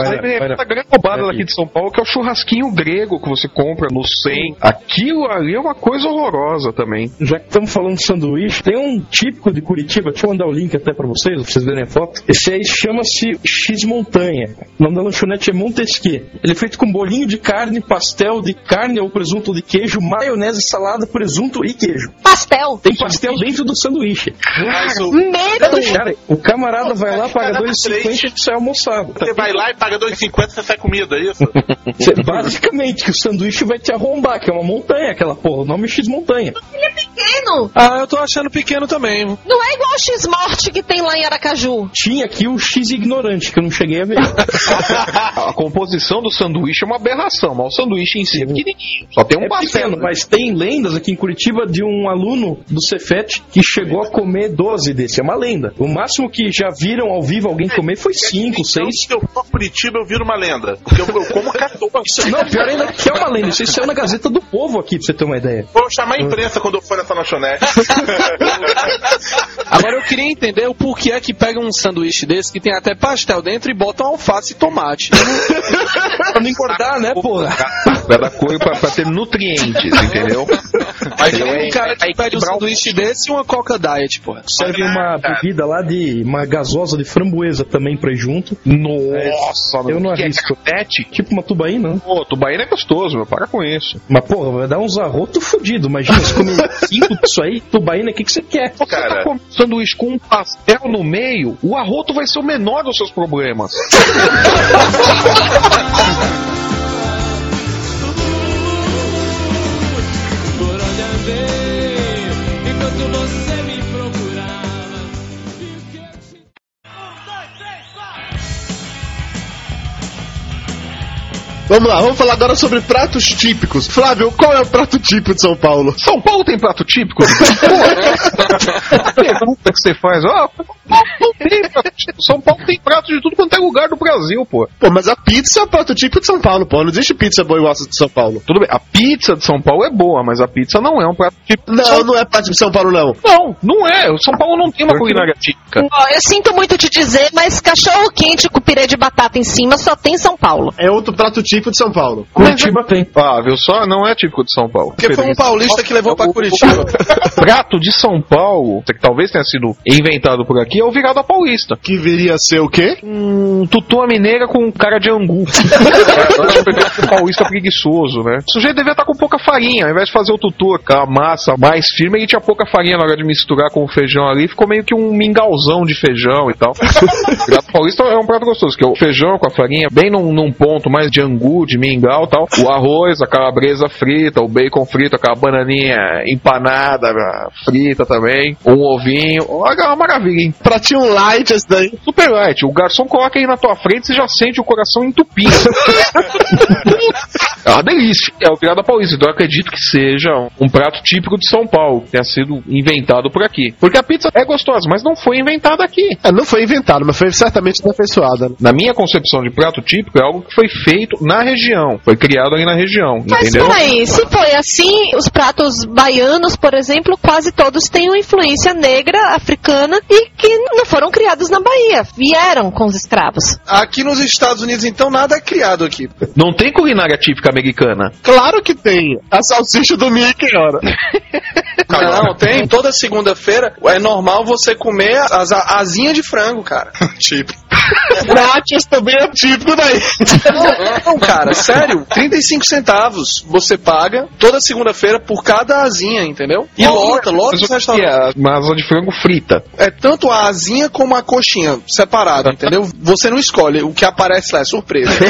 Olha, a grande roubada daqui de São Paulo que é o churrasquinho grego que você compra no 100. Aquilo ali é uma coisa horrorosa também. Já que estamos falando de sanduíche, tem um típico de Curitiba, deixa eu mandar o link até pra vocês, pra vocês verem a foto. Esse aí chama-se X Montanha. O nome da lanchonete é Montesquieu. Ele é feito com bolinho de carne, pastel de carne ou presunto de queijo, maionese, salada, presunto e queijo. Pastel! Tem pastel dentro do sanduíche. Mas o- Medo! Cara, o camarada vai lá, paga 2,50 e sai almoçado. Você vai lá e paga 2,50 você sai comida, é isso? Basicamente, que o sanduíche vai te arrombar, que é uma montanha, aquela porra. O nome é X Montanha. Ele é pequeno! Ah, eu tô achando pequeno também. Não é igual o X-Morte que tem lá em Aracaju. Tinha aqui o X ignorante, que eu não cheguei a ver. A composição do sanduíche é uma aberração, mas o sanduíche em si é pequenininho. Só tem um é pastel. pequeno, mas tem lendas aqui em Curitiba de um aluno do Cefet que chegou a comer 12 desse. É uma lenda. O máximo que já viram ao vivo alguém comer foi 5, 6. For Curitiba, eu viro uma lenda. Porque eu, eu como 14. Não, pior ainda que é uma lenda. Isso aí saiu na Gazeta do Povo aqui, pra você ter uma ideia. Vou chamar a imprensa quando eu for nessa lanchonete. Agora eu queria entender o porquê é que pegam um sanduíche desse que tem até pastel dentro e botam alface e tomate. pra não engordar, né, porra? Pra dar cor pra, pra ter nutrientes, entendeu? Aí tem um cara que Aí pede um sanduíche desse e uma Coca Diet, porra. Serve uma bebida lá de uma gasosa de framboesa também pra ir junto. Nossa, Eu não que é arrisco. carpete? Tipo uma tubaína? Pô, tubaína é gostoso, meu. Para com isso. Mas, porra, vai dar uns arroto fudido. Imagina, você come cinco disso aí, tubaína, o que, que você quer? Você tá comendo sanduíche com um pastel no meio, o arroto vai ser o menor dos seus problemas. Por onde andei, enquanto você Vamos lá, vamos falar agora sobre pratos típicos. Flávio, qual é o prato típico de São Paulo? São Paulo tem prato típico? Pô, a pergunta que você faz, ó, Típico. São Paulo tem prato de tudo quanto é lugar do Brasil, pô. Pô, mas a pizza é o prato típico de São Paulo, pô. Não existe pizza boa igual a de São Paulo. Tudo bem, a pizza de São Paulo é boa, mas a pizza não é um prato típico. de Não, São não é prato de São Paulo, não. Não, não é. O São Paulo não tem uma culinária típica. Ó, eu sinto muito te dizer, mas cachorro quente com pirê de batata em cima só tem em São Paulo. É outro prato típico de São Paulo. Curitiba tem. Ah, viu só? Não é típico de São Paulo. Porque foi um paulista que levou pra Curitiba. prato de São Paulo, que talvez tenha sido inventado por aqui, é o virado a paulista. Que viria a ser o quê? Um tutua mineira com cara de angu. Paulista preguiçoso, né? O sujeito devia estar com pouca farinha. Ao invés de fazer o tutu com a massa mais firme, ele tinha pouca farinha na hora de misturar com o feijão ali. Ficou meio que um mingauzão de feijão e tal. o prato paulista é um prato gostoso, que é o feijão com a farinha bem num, num ponto mais de angu, de mingau e tal. O arroz, a calabresa frita, o bacon frito, aquela bananinha empanada, frita também. Um ovinho. Olha, é uma maravilha, hein? Pratinho light esse daí. Super light. O garçom coloca aí na tua frente, você já sente o coração entupindo. é uma delícia. É o virada paulista. Então eu acredito que seja um prato típico de São Paulo, que tenha sido inventado por aqui. Porque a pizza é gostosa, mas não foi inventada aqui. É, não foi inventado, mas foi certamente aperfeiçoada. né? Na minha concepção de prato típico, é algo que foi feito na região. Foi criado ali na região. Mas entendeu? peraí, se foi assim, os pratos baianos, por exemplo, quase todos têm uma influência negra, africana, e que não foram criados na Bahia, vieram com os escravos. Aqui nos Estados Unidos, então, nada é criado aqui. Não tem culinária típica americana. Claro que tem. A salsicha do Mickey, ora. Não, tem. Toda segunda-feira é normal você comer as asinha de frango, cara. Tipo. Nachos também é típico daí. Não, não, cara, sério. 35 centavos você paga toda segunda-feira por cada asinha, entendeu? E lota, lota Mas os o que restaurantes. é? Uma asa de frango frita. É tanto a asinha como a coxinha, separado, entendeu? Você não escolhe, o que aparece lá é surpresa.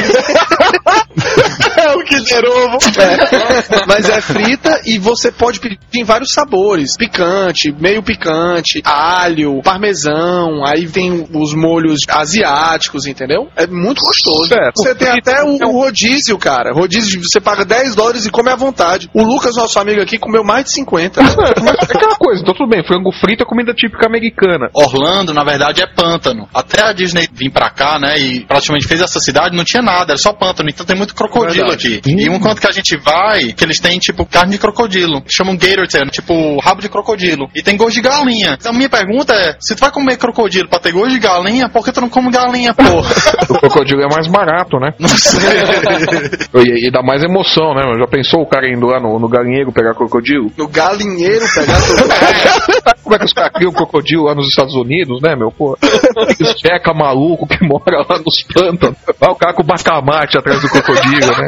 é o Kinder Ovo. É, mas é frita e você pode pedir em vários sabores. Picante, meio picante, alho, parmesão, aí tem os molhos asiáticos, entendeu? É muito gostoso. Certo. Você tem até o, o rodízio, cara. Rodízio, você paga 10 dólares e come à vontade. O Lucas, nosso amigo aqui, comeu mais de 50. É, mas é aquela coisa, então tudo bem, frango frito é comida típica americana. Orlando, na verdade, é pântano. Até a Disney vir pra cá, né, e praticamente fez essa cidade, não tinha nada, era só pântano. Então tem muito crocodilo Aqui. E um canto que a gente vai, que eles têm, tipo, carne de crocodilo. Chamam gator tail, tipo, rabo de crocodilo. E tem gosto de galinha. Então a minha pergunta é, se tu vai comer crocodilo pra ter gosto de galinha, por que tu não come galinha, porra? O crocodilo é mais barato, né? não sei. E, e dá mais emoção, né? Já pensou o cara indo lá no, no galinheiro pegar crocodilo? No galinheiro pegar. Sabe como é que os caras criam crocodilo lá nos Estados Unidos, né, meu? Pô, os checa maluco que mora lá nos pântanos. Lá o cara com bacamarte atrás do crocodilo, né?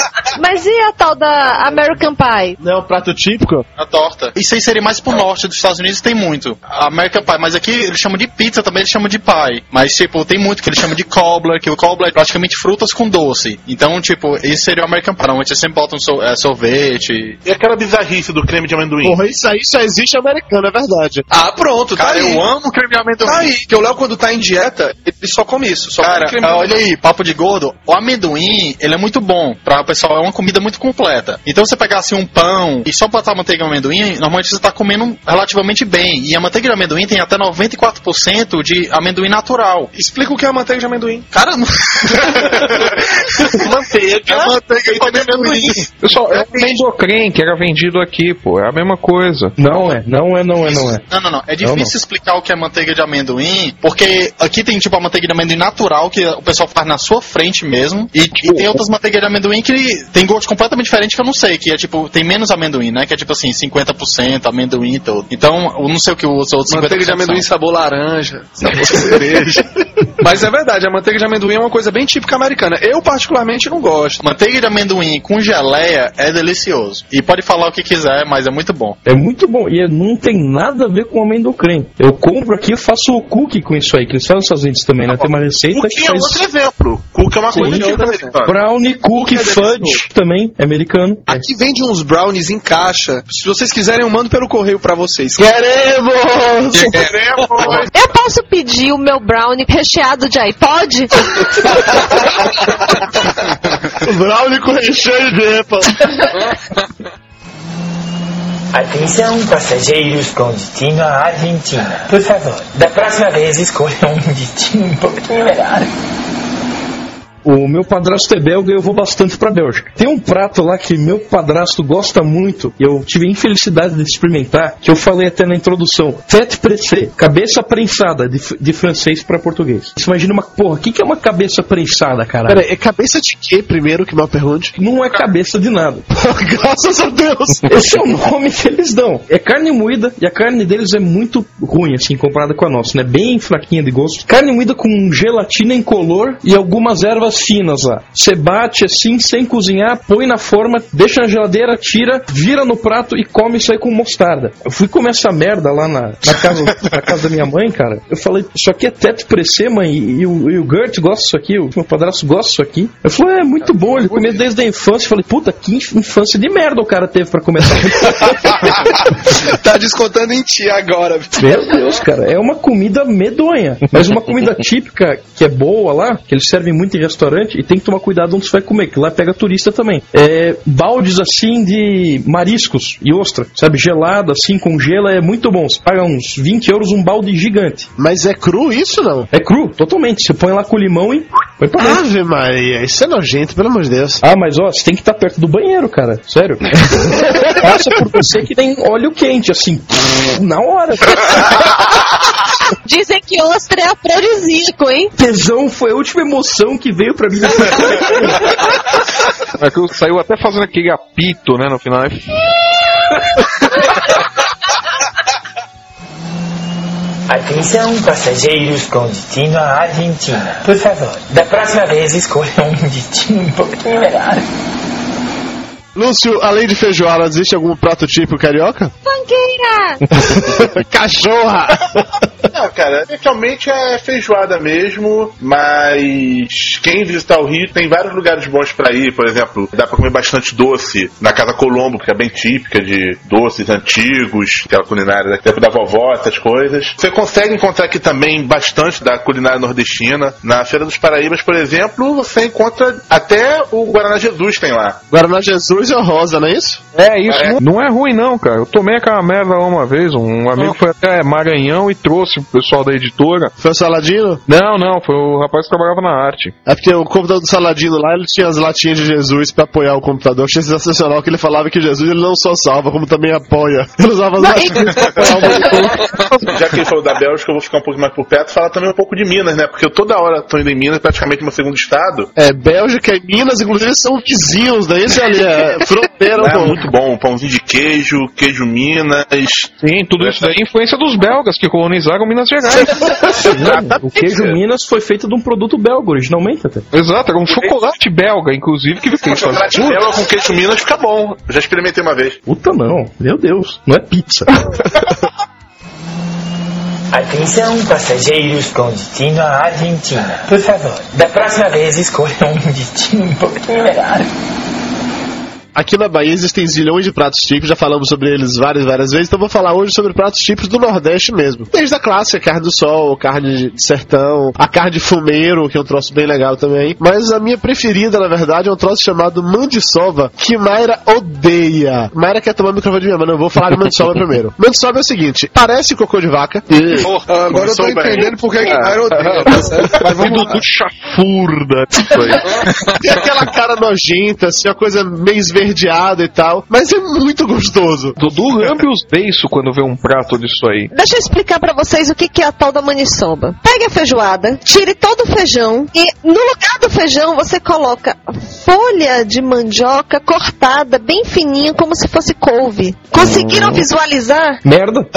Mas e a tal da American Pie? Não é um prato típico? A torta. Isso aí seria mais pro norte dos Estados Unidos, tem muito. A American Pie, mas aqui eles chamam de pizza, também eles chamam de pie. Mas, tipo, tem muito que eles chamam de cobbler, que o cobbler é praticamente frutas com doce. Então, tipo, isso seria o American Pie. Normalmente eles sempre botam so- é, sorvete. E aquela bizarrice do creme de amendoim? Porra, isso aí só existe americano, é verdade. Ah, pronto, tá Cara, aí. eu amo creme de amendoim. Tá aí. Que o Léo, quando tá em dieta, ele só come isso. Só Cara, come creme de olha aí, papo de gordo. O amendoim, ele é muito bom pra o pessoal, é uma comida muito completa. Então você pegar assim um pão e só botar manteiga de amendoim, normalmente você tá comendo relativamente bem. E a manteiga de amendoim tem até 94% de amendoim natural. Explica o que é a manteiga de amendoim. Cara, não... Manteiga. é manteiga de amendoim. Pessoal, é o mendocrem que era vendido aqui, pô. É a mesma coisa. Não é, não é, não é, não é. Não, não, não. É Não, difícil explicar o que é manteiga de amendoim, porque aqui tem tipo a manteiga de amendoim natural, que o pessoal faz na sua frente mesmo, e, e tem outras manteigas de amendoim que tem gosto completamente diferente que eu não sei, que é tipo, tem menos amendoim, né? Que é tipo assim, 50% amendoim todo. Então, eu não sei o que os outros 50% Manteiga de amendoim são. sabor laranja, sabor cereja. Mas é verdade, a manteiga de amendoim é uma coisa bem típica americana. Eu, particularmente, não gosto. Manteiga de amendoim com geleia é delicioso. E pode falar o que quiser, mas é muito bom. É muito bom. E não tem nada a ver com amendoim. Eu compro aqui e faço o cookie com isso aí, que eles fazem nos Estados Unidos também, né? Tem uma receita que Cookie é faz outro exemplo. Cookie é uma Sim, coisa é típica americana. brownie, cookie, Cookie é fudge. Também, é americano. Aqui vende uns brownies em caixa. Se vocês quiserem, eu mando pelo correio pra vocês. Queremos! Eu posso pedir o meu brownie recheado de iPod? Brownie com recheio de epa. Atenção, passageiros com destino à Argentina. Por favor, da próxima vez escolha um destino um pouquinho melhor. O meu padrasto é belga e eu vou bastante pra Bélgica. Tem um prato lá que meu padrasto gosta muito, e eu tive a infelicidade de experimentar, que eu falei até na introdução. Fête pressée, cabeça prensada, de, de francês pra português. Você imagina uma, porra, o que, que é uma cabeça prensada, cara? Pera, é cabeça de quê primeiro que mal pergunte? Não é cabeça de nada. Graças a Deus! Esse é o nome que eles dão. É carne moída e a carne deles é muito ruim, assim, comparada com a nossa, né? Bem fraquinha de gosto. Carne moída com gelatina incolor e algumas ervas finas lá. Você bate assim, sem cozinhar, põe na forma, deixa na geladeira, tira, vira no prato e come isso aí com mostarda. Eu fui comer essa merda lá na, na casa, na casa da minha mãe, cara. Eu falei, isso aqui é teto pressê, mãe, e, e o, e o Gert gosta disso aqui, o meu padrasto gosta disso aqui. Eu falei, é muito bom, ele comia desde a infância. Eu falei, puta, que inf- infância de merda o cara teve pra comer essa tá descontando em ti agora. Meu Deus, cara, é uma comida medonha. Mas uma comida típica que é boa lá, que eles servem muito em restaurante, e tem que tomar cuidado onde você vai comer, que lá pega turista também. É baldes assim de mariscos e ostra, sabe? Gelado assim, com gelo, é muito bom. Você paga uns 20 euros um balde gigante. Mas é cru isso não? É cru, totalmente. Você põe lá com limão e põe pra dentro. Ave Maria, isso é nojento, pelo amor de Deus. Ah, mas ó, você tem que estar perto do banheiro, cara. Sério. Passa por você que tem óleo quente, assim, na hora. Dizem que ostra é afrodisíaco, hein? Tesão foi a última emoção que veio pra mim. É que saiu até fazendo aquele apito, né, no final. Atenção, passageiros com destino à Argentina. Por favor, da próxima vez escolha um destino um pouquinho melhor. Lúcio, além de feijoada, existe algum prato típico carioca? Fanqueira! Cachorra! Não, cara, realmente é feijoada mesmo, mas quem visitar o Rio tem vários lugares bons pra ir, por exemplo, dá pra comer bastante doce na Casa Colombo, que é bem típica de doces antigos, aquela culinária do tempo da vovó, essas coisas. Você consegue encontrar aqui também bastante da culinária nordestina. Na Feira dos Paraíbas, por exemplo, você encontra até o Guaraná Jesus tem lá. Guaraná Jesus o Rosa, não é isso? É, isso não, não é ruim não, cara. Eu tomei aquela merda lá uma vez, um amigo foi até Maranhão e trouxe o pessoal da editora. Foi o Saladino? Não, não, foi o rapaz que trabalhava na arte. É porque o computador do Saladino lá, ele tinha as latinhas de Jesus pra apoiar o computador. Achei sensacional que ele falava que Jesus ele não só salva, como também apoia. Ele usava as latinhas pra apoiar o monitor. Já que ele falou da Bélgica, eu vou ficar um pouco mais por perto e falar também um pouco de Minas, né? Porque eu toda hora tô indo em Minas, praticamente meu segundo estado. É, Bélgica e Minas, inclusive, são vizinhos, daí esse ali é fronteira, É muito bom, pãozinho de queijo, queijo Minas. Sim, tudo isso daí é influência dos belgas que colonizaram Minas Gerais. o queijo Minas foi feito de um produto belga, originalmente até. Exato, era um chocolate belga, inclusive, que tem Chocolate belga com queijo Minas fica bom. Já experimentei uma vez. Puta não, meu Deus, não é pizza. Atenção, passageiros com destino à Argentina. Por favor, da próxima vez escolha um destino um pouquinho melhor. Aqui na Bahia existem zilhões de pratos típicos, já falamos sobre eles várias, várias vezes, então vou falar hoje sobre pratos típicos do Nordeste mesmo. Desde a clássica, carne do sol, carne de sertão, a carne de fumeiro, que é um troço bem legal também. Mas a minha preferida, na verdade, é um troço chamado mandiçoba, que Mayra odeia. Mayra quer tomar o microfone de mim, mas não eu vou falar de mandiçoba primeiro. Mandiçoba é o seguinte, parece cocô de vaca. Porra, agora eu tô bem. entendendo por que que Cairo odeia. Mas vamos do chafurda. Aí. Tem aquela cara nojenta, assim, uma coisa meio esverdeada e tal, mas é muito gostoso. Dudu lambe os beiços quando vê um prato disso aí. Deixa eu explicar pra vocês o que, que é a tal da maniçoba. Pegue a feijoada, tire todo o feijão e no lugar do feijão você coloca folha de mandioca cortada bem fininha como se fosse couve. Conseguiram visualizar? Merda.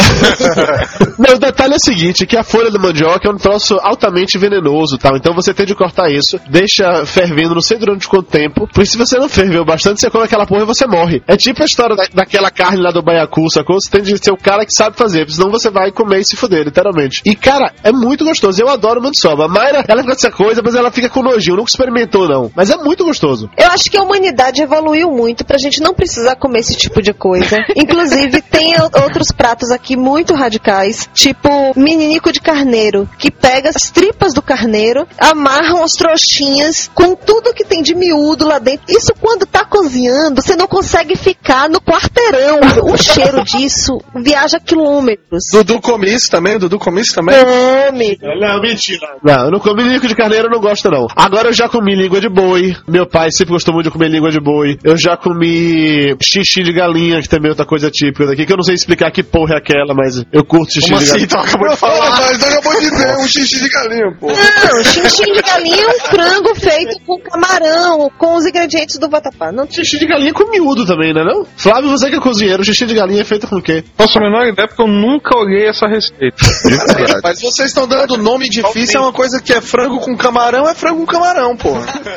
Não, o detalhe é o seguinte, que a folha do mandioca é um troço altamente venenoso, tal. Então você tem de cortar isso, deixa fervendo, não sei durante quanto tempo, porque se você não ferveu bastante, você come aquela porra e você morre. É tipo a história da- daquela carne lá do baiacu, sacou? Você tem de ser o cara que sabe fazer, senão você vai comer e se fuder, literalmente. E, cara, é muito gostoso. Eu adoro mandiçoba. A Mayra, ela fica com essa coisa, mas ela fica com nojinho. Nunca experimentou, não. Mas é muito gostoso. Eu acho que a humanidade evoluiu muito pra gente não precisar comer esse tipo de coisa. Inclusive, tem outros pratos aqui muito radicais, tipo meninico de carneiro, que pega as tripas do carneiro, amarram as trouxinhas com tudo que tem de miúdo lá dentro. Isso quando tá cozinhando cheirando, você não consegue ficar no quarteirão. O cheiro disso viaja quilômetros. Dudu come isso também? Dudu come isso também? Come. Não, mentira. Não, eu não comi língua de carneiro, eu não gosto não. Agora eu já comi língua de boi. Meu pai sempre gostou muito de comer língua de boi. Eu já comi xixi de galinha, que também é outra coisa típica daqui, que eu não sei explicar que porra é aquela, mas eu curto xixi Como de assim? galinha. Então acabou de falar. Mas acabou de ver um xixi de galinha, pô. Não, xixi de galinha é um frango feito com camarão, com os ingredientes do vatapá. Não Xixi de galinha com miúdo também, né não? Flávio, você que é cozinheiro, xixi de galinha é feito com o quê? Nossa, a menor ideia porque eu nunca olhei essa receita. Mas vocês estão dando nome difícil, é uma coisa que é frango com camarão, é frango com camarão, pô.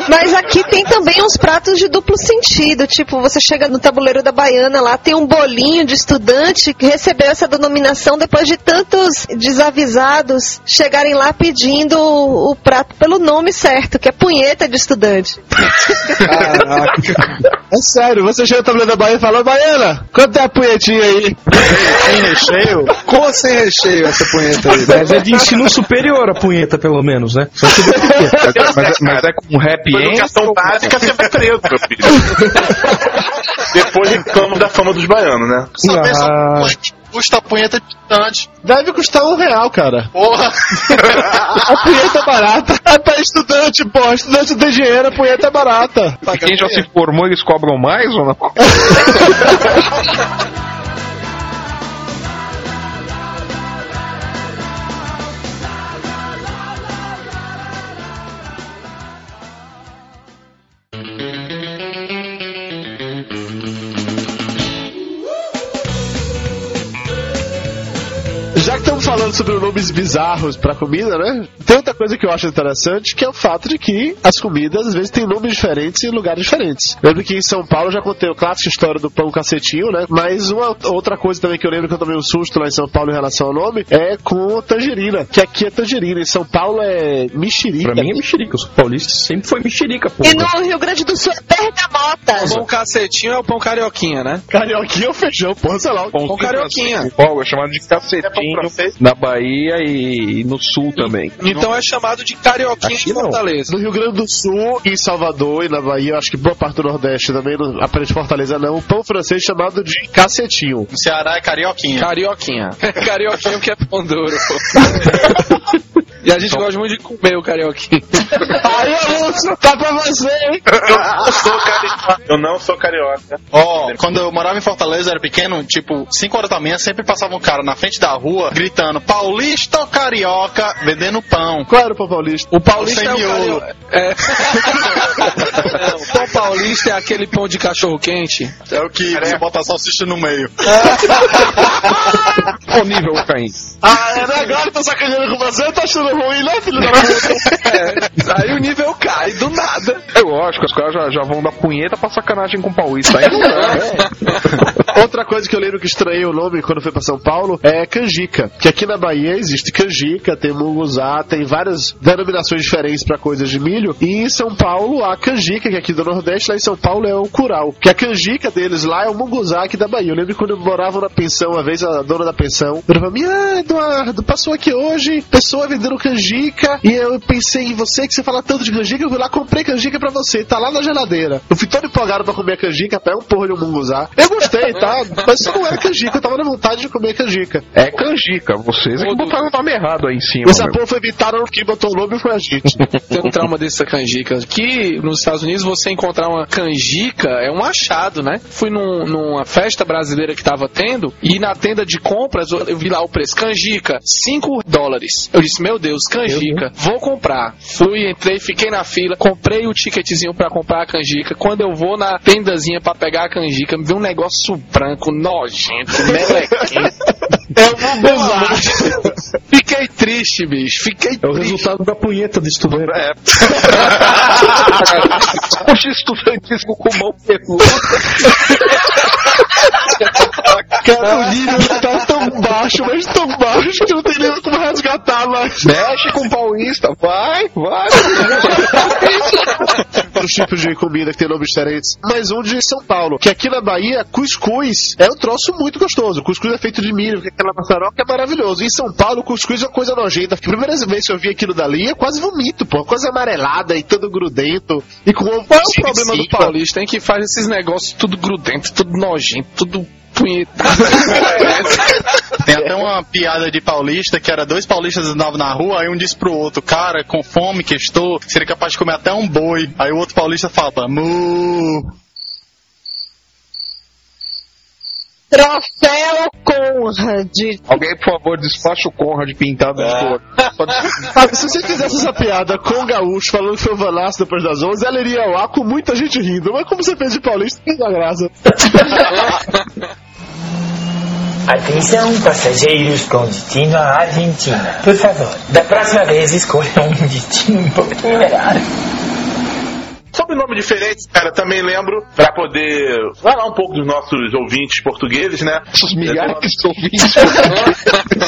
Mas aqui tem também uns pratos de duplo sentido. Tipo, você chega no tabuleiro da Baiana lá, tem um bolinho de estudante que recebeu essa denominação depois de tantos desavisados chegarem lá pedindo o, prato pelo nome certo, que é punheta de estudante. É sério, você chega no tabuleiro da Bahia e fala, "Ô, Baiana, quanto é a punhetinha aí? Tem recheio? Com ou sem recheio essa punheta aí? Mas é de ensino superior a punheta, pelo menos, né? Só que Mas, mas é, mas é com happy end? Educação básica, você vai preso, meu filho. Depois reclamo da fama dos baianos, né? Saber só Ah. custa a punheta distante. Deve custar um real, cara. Porra! A punheta é barata. É pra estudante, pô. Estudante tem dinheiro, a punheta é barata. E quem já se formou, eles cobram mais ou não? falando sobre nomes bizarros pra comida, né? Tem outra coisa que eu acho interessante, que é o fato de que as comidas às vezes têm nomes diferentes em lugares diferentes. Lembro que em São Paulo eu já contei a clássica história do pão cacetinho, né? Mas uma outra coisa também que eu lembro que eu tomei um susto lá em São Paulo em relação ao nome é com tangerina, que aqui é tangerina, em São Paulo é mexerica. pra mim é mexerica. Eu sou paulista, sempre foi mexerica, pô. E no Rio Grande do Sul é bergamota. O pão cacetinho é o pão carioquinha, né? Carioquinha é o feijão, porra, sei lá. Pão carioquinha. Paulo é chamado de É pão cacetinho francês? Na Bahia e no sul também. Então é chamado de carioquinha Aqui não. Fortaleza. No Rio Grande do Sul, em Salvador e na Bahia, acho que boa parte do Nordeste também, aparente Fortaleza não, o pão francês chamado de cacetinho. No Ceará é carioquinha. Carioquinha. carioquinha que é pão duro. E a gente gosta muito de comer o carioquinha. Aí, Alonso, tá pra você, hein? Eu não sou carioca. Eu não sou carioca. Ó, quando eu morava em Fortaleza, eu era pequeno, tipo, 5 horas da manhã, sempre passava um cara na frente da rua, gritando, paulista ou carioca, vendendo pão. Qual era o pão paulista? O paulista é o Sem miolo. carioca. É. Não, o pão paulista é aquele pão de cachorro quente. É o que você bota salsicha no meio. Qual nível, Caim? Ah, é, né? agora tô sacaneando com você, tá achando ruim, né, filho da puta? É, aí o nível cai do nada. É lógico, os caras já, já vão dar punheta pra sacanagem com o paulista. Aí não dá. Outra coisa que eu lembro que estranhei o nome quando fui pra São Paulo é canjica. Que aqui na Bahia existe canjica, tem munguzá, tem várias denominações diferentes pra coisas de milho. E em São Paulo, a canjica, que é aqui do Nordeste, lá em São Paulo é o curau. Que a canjica deles lá é o munguzá aqui da Bahia. Eu lembro quando eu morava na pensão, uma vez a dona da pensão, eu falava, ah, Eduardo, passou aqui hoje, pessoa vendendo canjica, e eu pensei em você, que você fala tanto de canjica, eu fui lá, comprei canjica pra você, tá lá na geladeira. Eu fui todo empolgado pra comer a canjica, pega um porra de um munguzá. Eu gostei, tá? Mas isso não era canjica, eu tava na vontade de comer canjica. É canjica, vocês é que botaram o nome errado aí em cima. Essa porra foi evitaram quem botou o nome foi a gente. Tem um trauma dessa canjica. Que nos Estados Unidos você encontrar uma canjica é um achado, né? Fui num- numa festa brasileira que tava tendo e na tenda de compras eu eu vi lá o preço. Canjica, 5 dólares. Eu disse, meu Deus, canjica, vou comprar. Fui, entrei, fiquei na fila, comprei o ticketzinho pra comprar a canjica. Quando eu vou na tendazinha pra pegar a canjica, me vê um negócio branco, nojento, melequento. É amor de Deus. Fiquei triste, bicho. Fiquei É o triste. resultado da punheta de estudante. É. Puxa, estudantismo com mão peluda. Cara, o nível tá tão baixo, mas tão baixo que não tem nem como resgatar mais. Mexe com o paulista, vai, vai. outros tipos de comida que tem nomes diferentes, mas um de São Paulo, que aqui na Bahia, cuscuz é um troço muito gostoso. Cuscuz é feito de milho, que aquela maçaroca é maravilhoso. Em São Paulo, cuscuz é uma coisa nojenta. A primeira vez que eu vi aquilo dali, eu quase vomito, pô. Coisa amarelada e todo grudento. E com ovo Qual é o em problema do paulista, hein? Que faz esses negócios tudo grudento, tudo nojento, tudo punhetado. Tem até uma piada de paulista que era dois paulistas andavam na rua, aí um disse pro outro, cara, com fome que estou, seria capaz de comer até um boi. Aí o outro paulista fala, mu. Troféu Conrad. Alguém, por favor, despacha o Conrad pintado de cor. Ah, se você fizesse essa piada com o gaúcho falando que foi o Vanasso depois das 11, ela iria ao ar com muita gente rindo. Mas como você fez de paulista, não dá graça. Atenção, passageiros com destino à Argentina. Por favor, da próxima vez escolha um destino um pouquinho melhor. Sobrenome diferente, cara, também lembro, pra poder falar um pouco dos nossos ouvintes portugueses, né? Esses milhares de ouvintes.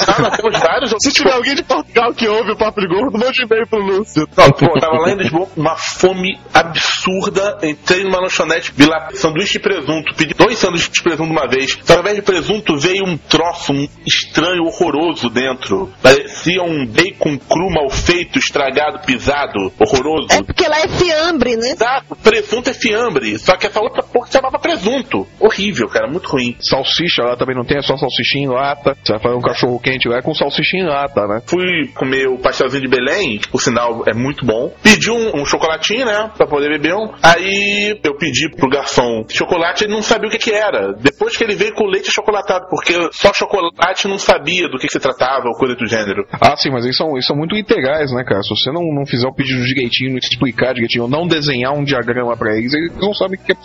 Ah, nós temos vários Se tiver alguém de Portugal que ouve o Papo de Gordo, mande e-mail pro Lúcio. Pô, tava lá em Lisboa com uma fome absurda. Entrei numa lanchonete, vi lá sanduíche de presunto. Pedi dois sanduíches de presunto uma vez. Invés de presunto veio um troço um estranho, horroroso dentro. Parecia um bacon cru mal feito, estragado, pisado, horroroso. É porque lá é fiambre, né? Exato, presunto é fiambre. Só que essa outra porra chamava presunto. Horrível, cara, muito ruim. Salsicha lá também não tem, é só salsichinha em lata. Você vai fazer um cachorro quente lá é com salsichinha em lata, né? Fui comer o pastelzinho de Belém, que por sinal é muito bom. Pedi um, um chocolatinho, né? Pra poder beber um. Aí eu pedi pro garçom chocolate, ele não sabia o que que era. Depois que ele veio com leite achocolatado, porque só chocolate não sabia do que, que se tratava ou coisa do gênero. Ah, sim, mas eles são, eles são muito integrais, né, cara? Se você não, não fizer o pedido direitinho, não explicar direitinho, não desenhar um diagrama pra eles, eles não sabem o que é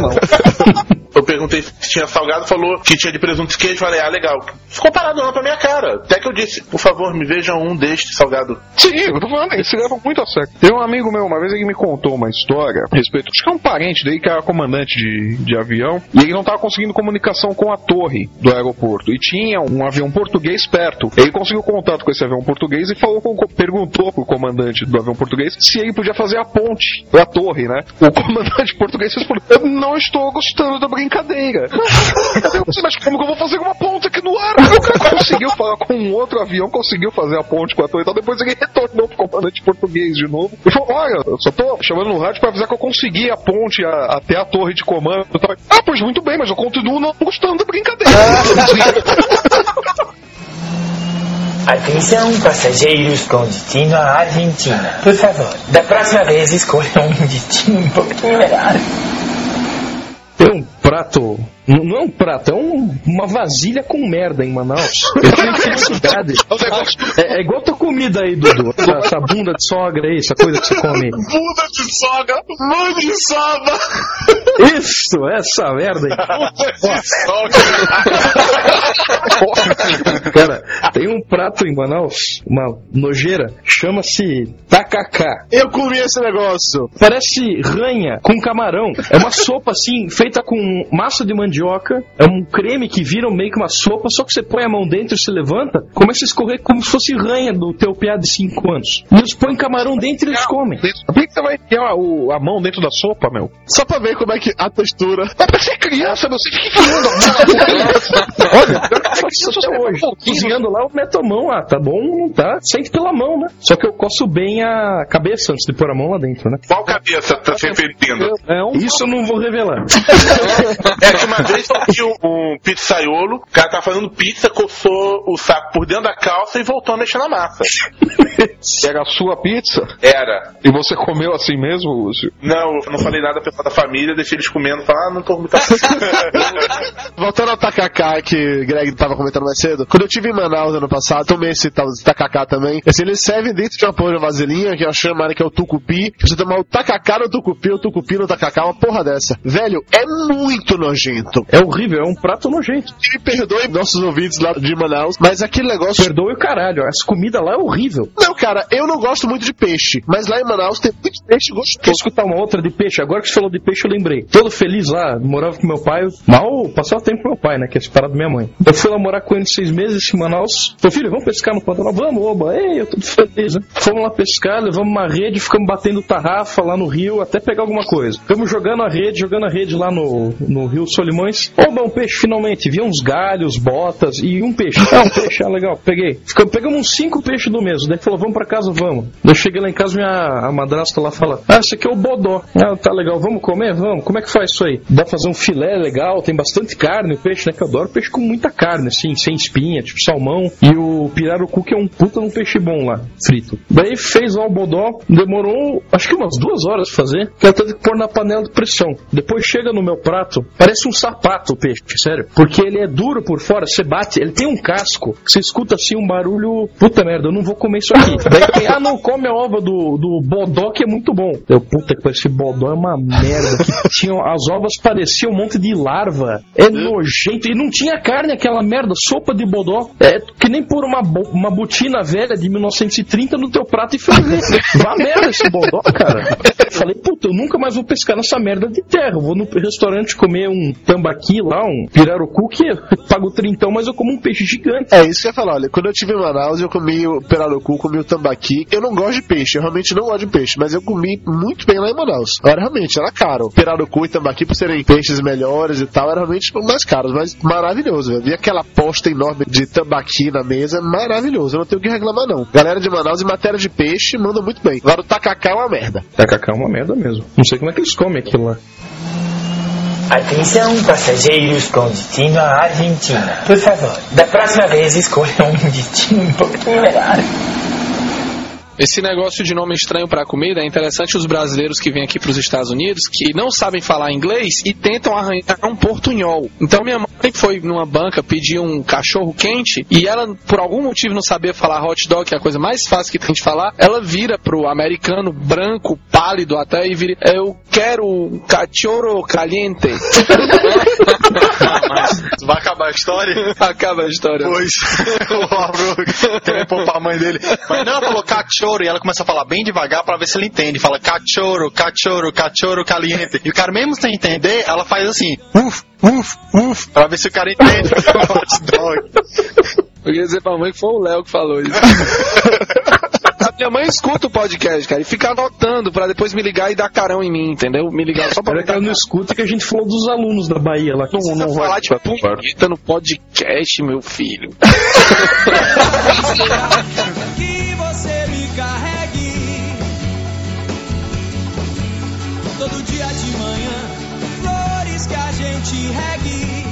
não. Eu perguntei se tinha salgado, falou que tinha de presunto e queijo. Falei, ah, legal. Ficou parado lá pra minha cara. Até que eu disse, por favor, me veja um deste salgado. Sim, eu tô falando, eles se levam muito a sério. Tem um amigo meu, uma vez ele me contou uma história a respeito, acho que é um parente dele que era comandante de, de avião, e ele não tava conseguindo comunicação com a torre do aeroporto. E tinha um avião português perto. Ele conseguiu contato com esse avião português e falou com, perguntou pro comandante do avião português se ele podia fazer a ponte pra torre, né? O comandante português respondeu: Eu não estou gostando da brincadeira. Mas como que eu vou fazer uma ponte aqui no ar? Conseguiu falar com um outro avião, conseguiu fazer a ponte com a torre e tal. Depois ele retornou pro comandante português de novo e falou: Olha, eu só tô chamando no rádio pra avisar que eu consegui a ponte a- até a torre de comando. Ah, pois muito bem, mas eu continuo não gostando da brincadeira. Atenção, passageiros com destino à Argentina. Por favor, da próxima vez escolha um destino um pouquinho melhor. Tem um prato. Não é um prato, é um- uma vasilha com merda em Manaus. Eu tenho felicidade. É, é igual tua comida aí, Dudu. Essa, essa bunda de sogra aí, essa coisa que você come. Bunda de sogra, mãe de. Isso, essa merda aí. Bunda de Cara, tem um prato em Manaus, uma nojeira, chama-se tacacá. Eu comi esse negócio. Parece ranha com camarão. É uma sopa assim, feita com massa de mandioca. É um creme que vira meio que uma sopa, só que você põe a mão dentro e se levanta, começa a escorrer como se fosse ranha do teu piá de 5 anos. E eles põem camarão dentro e eles comem. Por que você vai enfiar a, mão dentro da sopa, meu? Só pra ver como é que a textura. Mas pra ser criança, meu, você fica enfiando a mão. Olha, isso até hoje. Cozinhando lá, eu meto a mão, ah, tá bom, não tá? Sente pela mão, né? Só que eu coço bem a cabeça antes de pôr a mão lá dentro, né? Qual cabeça tá se referindo? É um Isso eu não vou revelar. É que uma vez eu vi um, um pizzaiolo, o cara tava fazendo pizza, coçou o saco por dentro da calça e voltou a mexer na massa. Era a sua pizza? Era. E você comeu assim mesmo, Lúcio? Não, eu não falei nada pra pessoal da família, deixei eles comendo, falar, ah, não tô muito Voltando ao tacacá que Greg tava comentando mais cedo, quando eu tive em Manaus ano passado, tomei esse tal de tacacá também. Assim, eles servem dentro de uma porra de vasilhinha, que é chamada que é o tucupi. Você tomar o tacacá no tucupi, o tucupi no tacacá, uma porra dessa. Velho, é muito nojento. É horrível, é um prato nojento. Me perdoe nossos ouvintes lá de Manaus, mas aquele negócio. Perdoe o caralho, essa comida lá é horrível. Não, cara, eu não gosto muito de peixe, mas lá em Manaus tem muito peixe gostoso. Quer escutar uma outra de peixe? Agora que você falou de peixe, eu lembrei. Todo feliz lá, morava com meu pai. Mal passava tempo com meu pai, né? Que é separado da minha mãe. Eu fui lá morar com ele seis meses em Manaus. Falei, filho, vamos pescar no Pantanal? Vamos, oba. Ei, eu tô feliz, né? Fomos lá pescar, levamos uma rede, ficamos batendo tarrafa lá no rio até pegar alguma coisa. Ficamos jogando a rede, jogando a rede lá no, no rio Oba, um peixe finalmente. Vi uns galhos, botas e um peixe. Ah, um peixe, ah, legal. Peguei. Ficamos, pegamos uns cinco peixes do mesmo. Daí falou, vamos pra casa, vamos. Eu cheguei lá em casa, minha madrasta lá fala, ah, esse aqui é o bodó. Ah, tá legal, vamos comer? Vamos. Como é que faz isso aí? Dá pra fazer um filé legal, tem bastante carne, o peixe, né? Que eu adoro peixe com muita carne, assim, sem espinha, tipo salmão. E o pirarucu, que é um puta num peixe bom lá, frito. Daí fez lá o bodó, demorou acho que umas duas horas pra fazer, que eu teve que pôr na panela de pressão. Depois chega no meu prato, parece um sapato o peixe, sério. Porque ele é duro por fora, você bate, ele tem um casco, você escuta assim um barulho, puta merda, eu não vou comer isso aqui. Daí tem, ah não, come a ova do, do bodó que é muito bom. Eu, puta que esse bodó é uma merda. Que tinham, as ovas pareciam um monte de larva. É nojento. E não tinha carne aquela merda, sopa de bodó. É que nem pôr uma, uma botina velha de 1930 no teu prato e fazer. Vá merda esse bodó, cara. Falei, puta, eu nunca mais vou pescar nessa merda de terra. Eu vou no restaurante comer um tambaqui lá, um pirarucu, que eu pago trintão, mas eu como um peixe gigante. É isso que eu ia falar, olha, quando eu estive em Manaus, eu comi o perarucu, comi o tambaqui. Eu não gosto de peixe, eu realmente não gosto de peixe, mas eu comi muito bem lá em Manaus. Agora, realmente, era caro. Perarucu e tambaqui, por serem peixes melhores e tal, era realmente mais caros, mas maravilhoso, velho. Vi aquela posta enorme de tambaqui na mesa, maravilhoso. Eu não tenho o que reclamar, não. Galera de Manaus, em matéria de peixe, manda muito bem. Agora, o tacacá é uma merda. Tacacá é uma merda mesmo. Não sei como é que eles comem aquilo lá. Atenção, passageiros com destino à Argentina. Por favor, da próxima vez escolha um destino um pouquinho melhor. Esse negócio de nome estranho pra comida é interessante os brasileiros que vêm aqui pros Estados Unidos que não sabem falar inglês e tentam arranjar um portunhol. Então minha mãe foi numa banca pedir um cachorro quente e ela, por algum motivo, não sabia falar hot dog, que é a coisa mais fácil que tem de falar. Ela vira pro americano branco, pálido até e vira: Eu quero um cachorro caliente. Vai acabar a história? Acaba a história. Pois. o Álvaro quer poupar a mãe dele. Mas não, falou cachorro e ela começa a falar bem devagar pra ver se ele entende. Fala cachorro, cachorro, cachorro caliente. E o cara, mesmo sem entender, ela faz assim, uf, uf, uf, pra ver se o cara entende. Hot dog. Eu queria dizer pra mãe que foi o Léo que falou isso. A minha mãe escuta o podcast, cara, e fica anotando pra depois me ligar e dar carão em mim, entendeu? Me ligar só pra Era que ela não escuta que a gente falou dos alunos da Bahia lá. Que não, não falar de punheta no podcast, meu filho. Carregue todo dia de manhã, flores que a gente regue.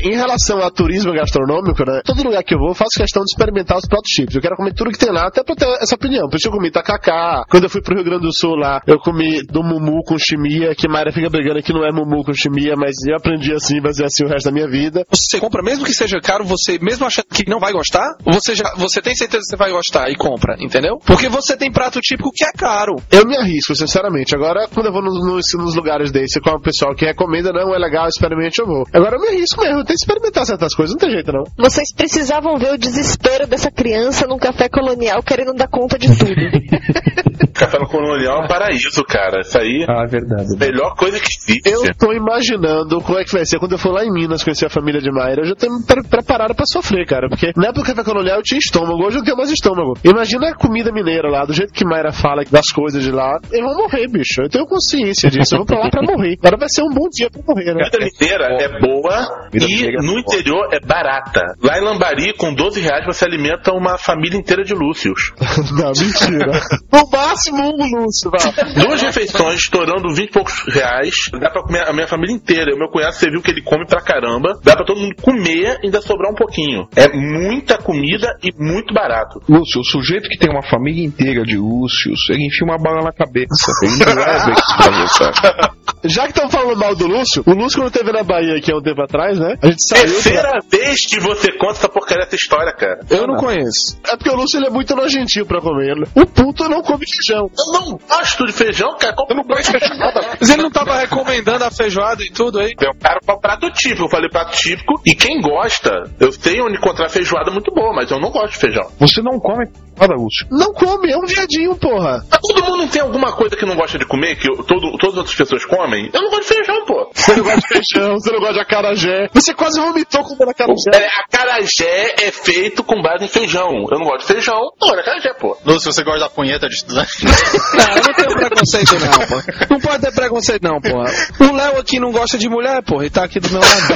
Em relação a turismo gastronômico, né? Todo lugar que eu vou, eu faço questão de experimentar os pratos típicos. Eu quero comer tudo que tem lá, até pra ter essa opinião. Por isso eu comi tacacá. Quando eu fui pro Rio Grande do Sul lá, eu comi do mumu com chimia, que Mayra fica brigando que não é mumu com chimia, mas eu aprendi assim, vai ser assim o resto da minha vida. Você compra, mesmo que seja caro, você, mesmo achando que não vai gostar, você já, você tem certeza que você vai gostar e compra, entendeu? Porque você tem prato típico que é caro. Eu me arrisco, sinceramente. Agora, quando eu vou nos, nos, nos lugares desses com o pessoal que recomenda, não, é legal, experimente, eu vou. Agora eu me arrisco mesmo, que experimentar certas coisas, não tem jeito não. Vocês precisavam ver o desespero dessa criança num café colonial querendo dar conta de tudo. Café no colonial é um paraíso, cara. Isso aí Ah, é verdade. é a melhor coisa que existe. Eu tô imaginando como é que vai ser quando eu for lá em Minas conhecer a família de Mayra. Eu já tô me pre- preparado pra sofrer, cara. Porque na época do café colonial eu tinha estômago, hoje eu não tenho mais estômago. Imagina a comida mineira lá, do jeito que Mayra fala das coisas de lá. Eu vou morrer, bicho. Eu tenho consciência disso. Eu vou pra lá pra morrer. Agora vai ser um bom dia pra morrer, né? Comida mineira é boa e no interior é barata. Lá em Lambari, com 12 reais, você alimenta uma família inteira de Lúcios. Não, mentira. No máximo Lúcio, vá. Duas refeições, estourando 20 e poucos reais, dá pra comer a minha família inteira. O meu cunhado, você viu que ele come pra caramba. Dá pra todo mundo comer e ainda sobrar um pouquinho. É muita comida e muito barato. Lúcio, o sujeito que tem uma família inteira de Lúcios, ele enfia uma bala na cabeça. Ele não leva isso pra você. Já que estão falando mal do Lúcio, o Lúcio quando teve na Bahia aqui há um tempo atrás, né? A gente saiu. pra- Terceira vez que você conta essa porcaria dessa história, cara. Eu não conheço. É porque o Lúcio ele é muito nojentinho pra comer. O puto não come feijão. Eu não gosto de feijão, cara. Eu não gosto de feijão. Mas ele não tava recomendando a feijoada e tudo aí? Eu quero pra prato típico. Eu falei prato típico. E quem gosta, eu sei onde encontrar feijoada muito boa, mas eu não gosto de feijão. Você não come nada, Lúcio. Não come, é um viadinho, porra. Mas todo mundo tem alguma coisa que não gosta de comer, que eu- todo, todas as outras pessoas comem? Eu não gosto de feijão, pô. Você não gosta de feijão, você não gosta de acarajé. Você quase vomitou comendo acarajé. É, acarajé é feito com base em feijão. Eu não gosto de feijão, eu gosto de acarajé, pô. Lúcio, você gosta da punheta de estudante? Não, não tenho preconceito não, pô. Não pode ter preconceito não, pô. O Léo aqui não gosta de mulher, pô, e tá aqui do meu lado.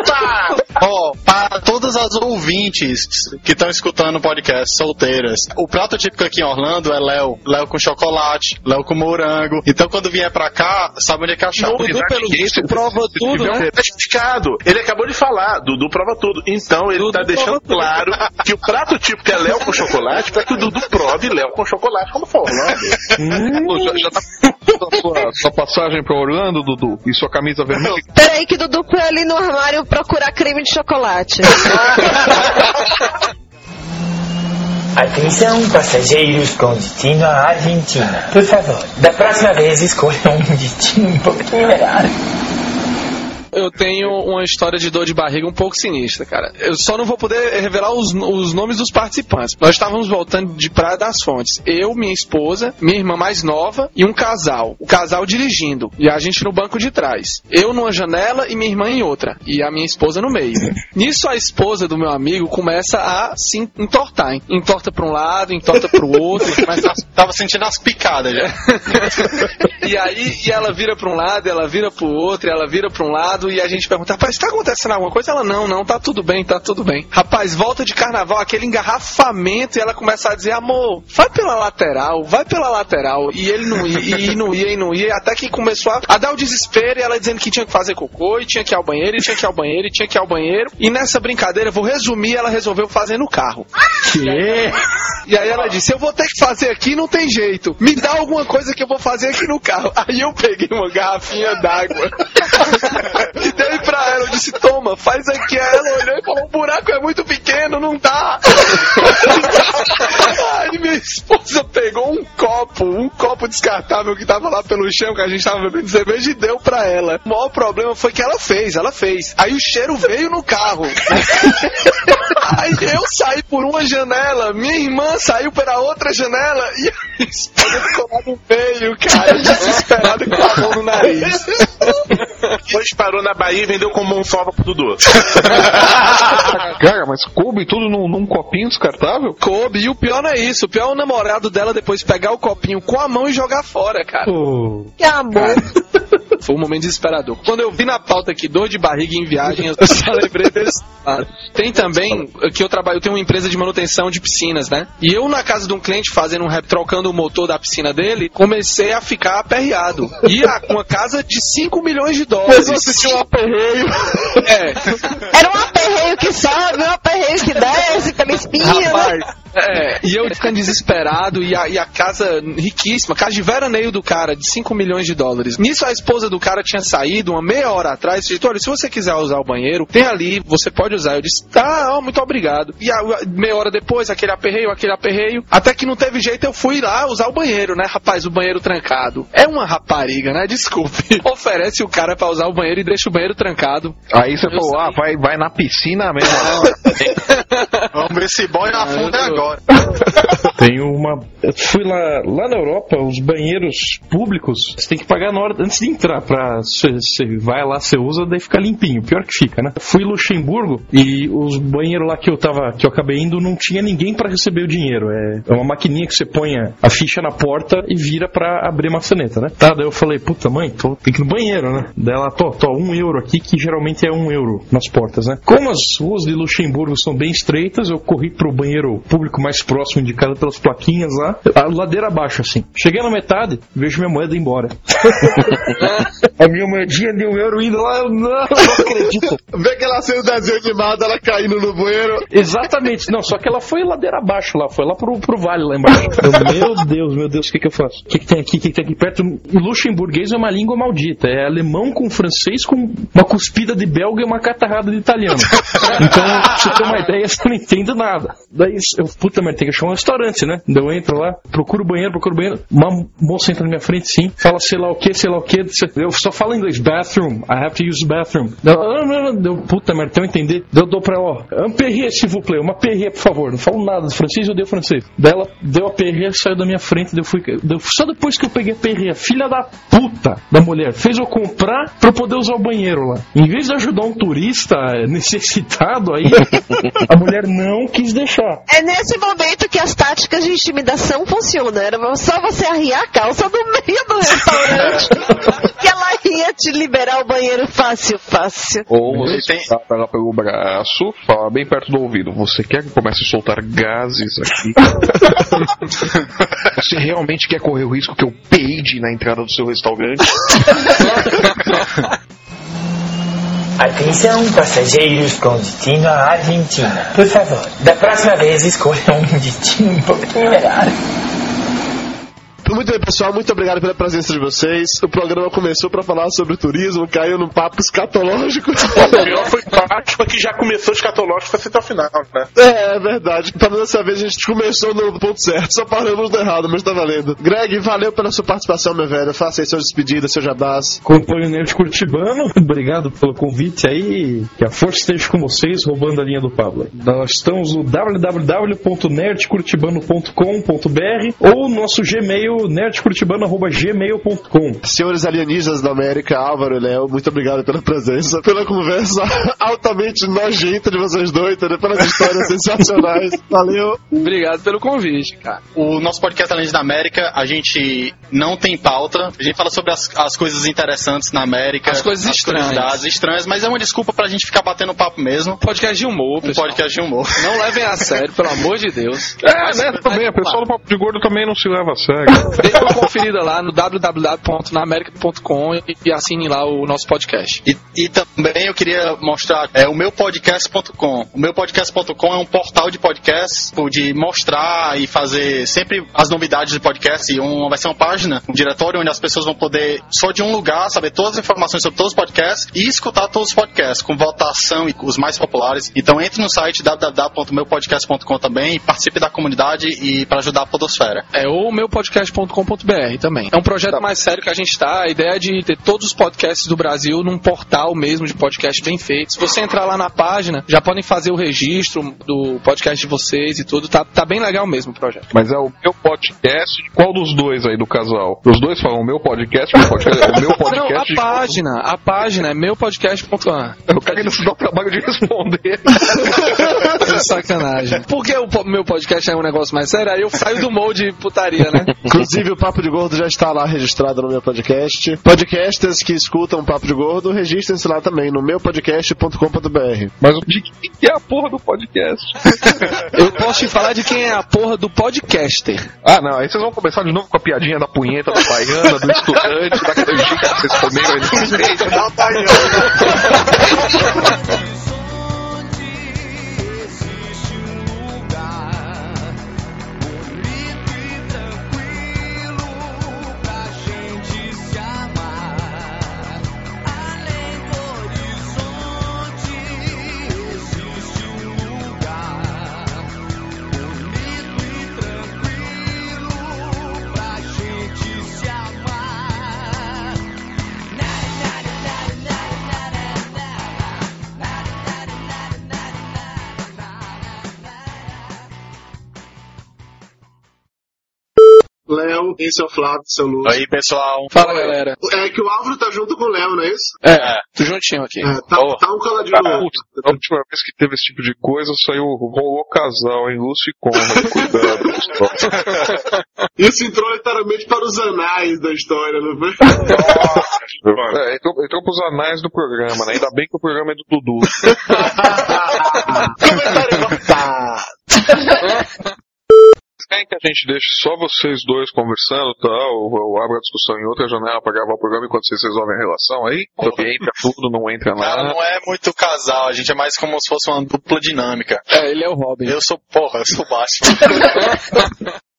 Opa! Ó, para todas as ouvintes que estão escutando o podcast solteiras, o prato típico aqui em Orlando é Léo. Léo com chocolate, Léo com morango. Então quando vier pra cá, sabe onde é que achar. O Dudu, pelo visto, prova tudo, né? Tá explicado. Ele acabou de falar, Dudu prova tudo. Então ele tá deixando claro que o prato típico é Léo com chocolate pra que o Dudu prove Léo com chocolate como for. Orlando. Pô, já, já tá a sua, sua passagem pra Orlando, Dudu? E sua camisa vermelha? Peraí que Dudu foi ali no armário procurar creme de chocolate. Atenção, passageiros com destino à Argentina. Por favor, da próxima vez escolha um destino um pouquinho melhor. Eu tenho uma história de dor de barriga um pouco sinistra, cara. Eu só não vou poder revelar os, os nomes dos participantes. Nós estávamos voltando de Praia das Fontes. Eu, minha esposa, minha irmã mais nova e um casal. O casal dirigindo. E a gente no banco de trás. Eu numa janela e minha irmã em outra. E a minha esposa no meio. Nisso a esposa do meu amigo começa a se entortar. Hein? Entorta pra um lado, entorta pro outro. Mas tava- sentindo as picadas já. E aí e ela vira pra um lado, ela vira pro outro, ela vira pra um lado e a gente pergunta, rapaz, tá acontecendo alguma coisa? Ela, não, não, tá tudo bem, tá tudo bem. Rapaz, volta de carnaval, aquele engarrafamento e ela começa a dizer, amor, vai pela lateral, vai pela lateral. E ele não ia, e não ia, e não ia, até que começou a, a dar o desespero e ela dizendo que tinha que fazer cocô, e tinha que ir ao banheiro, e tinha que ir ao banheiro, e tinha que ir ao banheiro. E nessa brincadeira, vou resumir, ela resolveu fazer no carro. Que? E aí ela disse: Eu vou ter que fazer aqui, não tem jeito. Me dá alguma coisa que eu vou fazer aqui no carro. Aí eu peguei uma garrafinha d'água e dei pra ela. Eu disse: Toma, faz aqui. Aí ela olhou e falou: O buraco é muito pequeno, não tá. Aí minha esposa pegou um copo, um copo descartável que tava lá pelo chão, que a gente tava bebendo cerveja, e deu pra ela. O maior problema foi que ela fez, ela fez. Aí o cheiro veio no carro. Aí eu saí por uma janela, minha irmã saiu pela outra janela e a minha esposa ficou lá no meio, cara, desesperada com a mão no nariz. Depois parou na Bahia e vendeu como um sova pro Dudu. Cara, mas coube tudo num, num copinho descartável? Coube, e o pior não é isso, o pior é o namorado dela depois pegar o copinho com a mão e jogar fora, cara. Que amor. Foi um momento desesperador. Quando eu vi na pauta aqui dor de barriga em viagem, eu só lembrei desse. Tem também que eu trabalho, eu tenho uma empresa de manutenção de piscinas, né? E eu na casa de um cliente fazendo um rap, trocando o motor da piscina dele, comecei a ficar aperreado. E a, uma casa de 5 milhões de dólares. Mas você tinha um aperreio. É. Era um aperreio que sobe, um aperreio que desce pela espinha. né? É, e eu ficando desesperado, e a, e a casa riquíssima, casa de veraneio do cara, de 5 milhões de dólares. Nisso a esposa do cara tinha saído uma meia hora atrás, e disse, olha, se você quiser usar o banheiro, tem ali, você pode usar. Eu disse, tá, ó, muito obrigado. E a, meia hora depois, aquele aperreio, aquele aperreio, até que não teve jeito, eu fui lá usar o banheiro, né, rapaz, o banheiro trancado. É uma rapariga, né, desculpe. Oferece o cara pra usar o banheiro e deixa o banheiro trancado. Aí você Eu falou, sei. ah, vai, vai na piscina mesmo. Vamos ver se boy na funda é agora. Tem uma. Eu fui lá, lá na Europa, os banheiros públicos, você tem que pagar na hora antes de entrar. Pra, você, vai lá, você usa, daí fica limpinho. Pior que fica, né? Fui em Luxemburgo e os banheiros lá que eu tava, que eu acabei indo, não tinha ninguém pra receber o dinheiro. É, é uma maquininha que você põe a, ficha na porta e vira pra abrir maçaneta, né? Tá, daí eu falei, puta mãe, tô, tem que ir no banheiro, né? Daí ela, tô, tô, um euro aqui, que geralmente é um euro nas portas, né? Como as ruas de Luxemburgo são bem estreitas, eu corri pro banheiro público mais próximo, indicado pelas plaquinhas lá, a ladeira abaixo, assim. Cheguei na metade, vejo minha moeda ir embora. a minha moedinha de um euro indo lá, eu não, não acredito. Vê aquela cena desenho animado, ela caindo no banheiro. Exatamente, não, só que ela foi ladeira abaixo lá, foi lá pro, pro vale lá embaixo. Eu, meu Deus, meu Deus, o que, que eu faço? O que, que tem aqui? O que, que tem aqui perto? Luxemburguês é uma língua maldita, é alemão com francês com uma cuspida de belga e uma catarrada de italiano. Então, pra você ter uma ideia, você não entende nada. Daí eu, puta merda, tem que achar um restaurante toilette, né? Daí Eu entro lá, procuro banheiro, procuro banheiro. Uma moça entra na minha frente, sim, fala sei lá o que, sei lá o que. Eu só falo inglês, bathroom, I have to use the bathroom. "Ah, Deu, puta merda, então eu entender. Eu dou pra ela, ó, um perrier, s'il vous plaît, uma perrier, por favor. Não falo nada de francês, eu dei francês. Daí ela deu a perrier, saiu da minha frente, eu fui. daí eu- só depois que eu peguei a perrier, filha da puta da mulher, fez eu comprar pra eu poder usar o banheiro lá. Em vez de ajudar um turista necessitado aí, a mulher não quis deixar. É nesse momento que as táticas de intimidação funcionam. Era só você arriar a calça no meio do restaurante que ela ia te liberar o banheiro fácil, fácil. Ou você tem... ela pelo braço, fala bem perto do ouvido. Você quer que comece a soltar gases aqui? você realmente quer correr o risco que eu peide na entrada do seu restaurante? Atenção, passageiros com destino à Argentina. Por favor, da próxima vez escolha um destino um pouquinho melhor. Muito bem, pessoal, muito obrigado pela presença de vocês. O programa começou pra falar sobre turismo, caiu num papo escatológico. O pior foi Páscoa que já começou escatológico até o final, né? É, é verdade. Pelo menos dessa vez a gente começou no ponto certo, só paramos do errado, mas tá valendo. Greg, valeu pela sua participação, meu velho. Faça aí sua despedida, seu jabás. Nerd Curitibano, obrigado pelo convite aí. Que a força esteja com vocês, roubando a linha do Pablo. Nós estamos no www.nerdcuritibano.com.br ou nosso Gmail, nerdcuritibano.gmail.com. Senhores alienígenas da América, Álvaro e Léo, muito obrigado pela presença, pela conversa altamente nojenta de vocês dois, entendeu? pelas histórias sensacionais. Valeu. Obrigado pelo convite, cara. O nosso podcast Além da América, a gente não tem pauta. A gente fala sobre as, as coisas interessantes na América. As coisas estranhas. curiosidades estranhas, mas é uma desculpa pra gente ficar batendo papo mesmo. Podcast de humor, Um pessoal. podcast de humor. Não levem a sério, pelo amor de Deus. É, né? Também, o pessoal do Papo de Gordo também não se leva a sério. Dê uma conferida lá no www.naamerica.com e, assine lá o nosso podcast. E, e também eu queria mostrar é, o meu podcast.com. O meu podcast.com é um portal de podcasts de mostrar e fazer sempre as novidades de podcast. E um, vai ser uma página, um diretório onde as pessoas vão poder, só de um lugar, saber todas as informações sobre todos os podcasts e escutar todos os podcasts com votação e os mais populares. Então entre no site www.meupodcast.com também e participe da comunidade e para ajudar a podosfera. É o meupodcast.com.br também. É um projeto mais sério que a gente tá. A ideia é de ter todos os podcasts do Brasil num portal mesmo de podcast bem feito. Se você entrar lá na página, já podem fazer o registro do podcast de vocês e tudo. Tá, tá bem legal mesmo o projeto. Mas é o meu podcast. Qual dos dois aí do casal? Os dois falam meu podcast, o, podcast, o meu podcast. Não, a página, a página é meupodcast.com. Eu quero que não se dá o trabalho de responder. Sacanagem. Porque o meu podcast é um negócio mais sério, aí eu saio do molde putaria, né? Inclusive, o Papo de Gordo já está lá registrado no meu podcast. Podcasters que escutam o Papo de Gordo, registrem-se lá também no meupodcast.com.br. Mas de que é a porra do podcast? Eu posso te falar de quem é a porra do podcaster. Ah, não, aí vocês vão começar de novo com a piadinha da punheta, da baiana, do estudante, da canjica que vocês comeram aí no meio. Léo, esse é o Flávio, seu Lúcio. Aí, pessoal. Fala, galera. É que o Álvaro tá junto com o Léo, não é isso? É, tô juntinho aqui. É, tá, Boa. tá um coladinho no Ah, outro. a última vez que teve esse tipo de coisa, saiu, rolou casal, hein? Lúcio e Conrad, cuidado. Isso entrou literalmente para os anais da história, não foi? É, entrou, entrou pros anais do programa, né? Ainda bem que o programa é do Dudu. Comentário cortado. Vocês querem que a gente deixe só vocês dois conversando e tal? Ou, ou abra a discussão em outra janela pra gravar o programa enquanto vocês resolvem a relação aí? Porque entra tudo, não entra Cara, nada. não é muito casal, a gente é mais como se fosse uma dupla dinâmica. É, ele é o Robin. Eu sou, porra, eu sou baixo.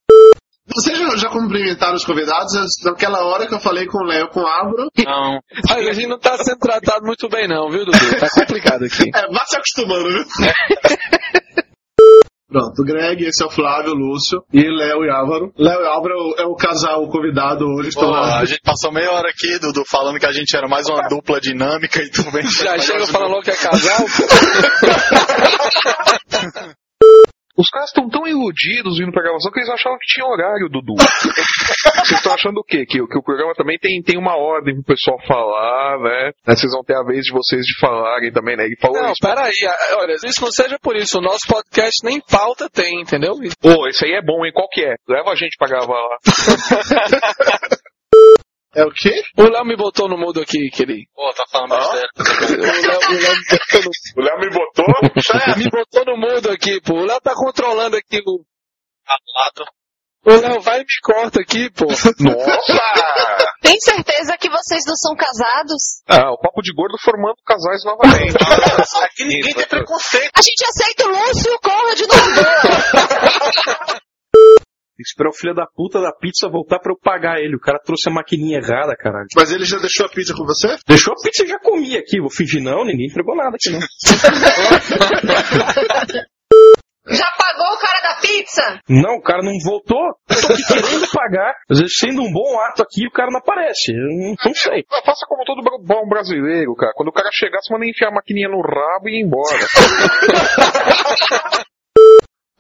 Vocês já, já cumprimentaram os convidados? Naquela hora que eu falei com o Léo, com o Álvaro. Não. Mas a gente não tá sendo tratado muito bem, não, viu, Dudu? Tá complicado aqui. É, vá se acostumando, viu? Pronto, Greg, esse é o Flávio, o Lúcio, e Léo e Álvaro. Léo e Álvaro é o, o casal convidado hoje. Pô, lá. a gente passou meia hora aqui, Dudu, falando que a gente era mais uma dupla dinâmica e tu vem. Já chega falando que é casal, Os caras estão tão iludidos vindo pra gravação que eles achavam que tinha horário, Dudu. Vocês estão achando o quê? Que, que o programa também tem, tem uma ordem pro pessoal falar, né? Né, Vocês vão ter a vez de vocês de falarem também, né? Ele falou Não, isso. peraí, olha, isso não seja por isso, o nosso podcast nem pauta tem, entendeu? Pô, esse aí é bom, hein? Qual que é? Leva a gente pra gravar lá. É o quê? O Léo me botou no mudo aqui, querido. Pô, tá falando besteira. O Léo, o Léo me botou no O Léo me botou? É, me botou no mudo aqui, pô. O Léo tá controlando aqui o. Lado. O Léo vai e me corta aqui, pô. Nossa! Tem certeza que vocês não são casados? Ah, o papo de gordo formando casais novamente. Aqui ninguém tem preconceito. A gente aceita o Lúcio e o Conrad no que esperar o filho da puta da pizza voltar pra eu pagar ele. O cara trouxe a maquininha errada, caralho. Mas ele já deixou a pizza com você? Deixou a pizza e já comi aqui. Vou fingir não, ninguém entregou nada aqui não. Já pagou o cara da pizza? Não, o cara não voltou. Eu tô aqui querendo pagar. Às vezes, sendo um bom ato aqui, o cara não aparece. Eu não, não sei. Faça como todo bom brasileiro, cara. Quando o cara chegar, você manda enfiar a maquininha no rabo e ir embora.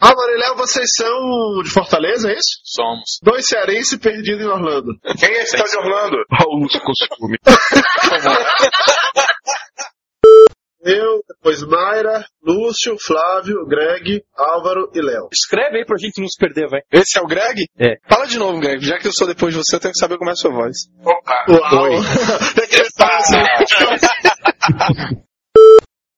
Álvaro e Léo, vocês são de Fortaleza, é isso? Somos. Dois cearenses perdidos em Orlando. Quem é esse tal de Orlando? Olha o Lúcio com ciúme. Eu, depois Mayra, Lúcio, Flávio, Greg, Álvaro e Léo. Escreve aí pra gente não se perder, vai. Esse é o Greg? É. Fala de novo, Greg. Já que eu sou depois de você, eu tenho que saber como é a sua voz. Opa! Uau! É que ele tá assim.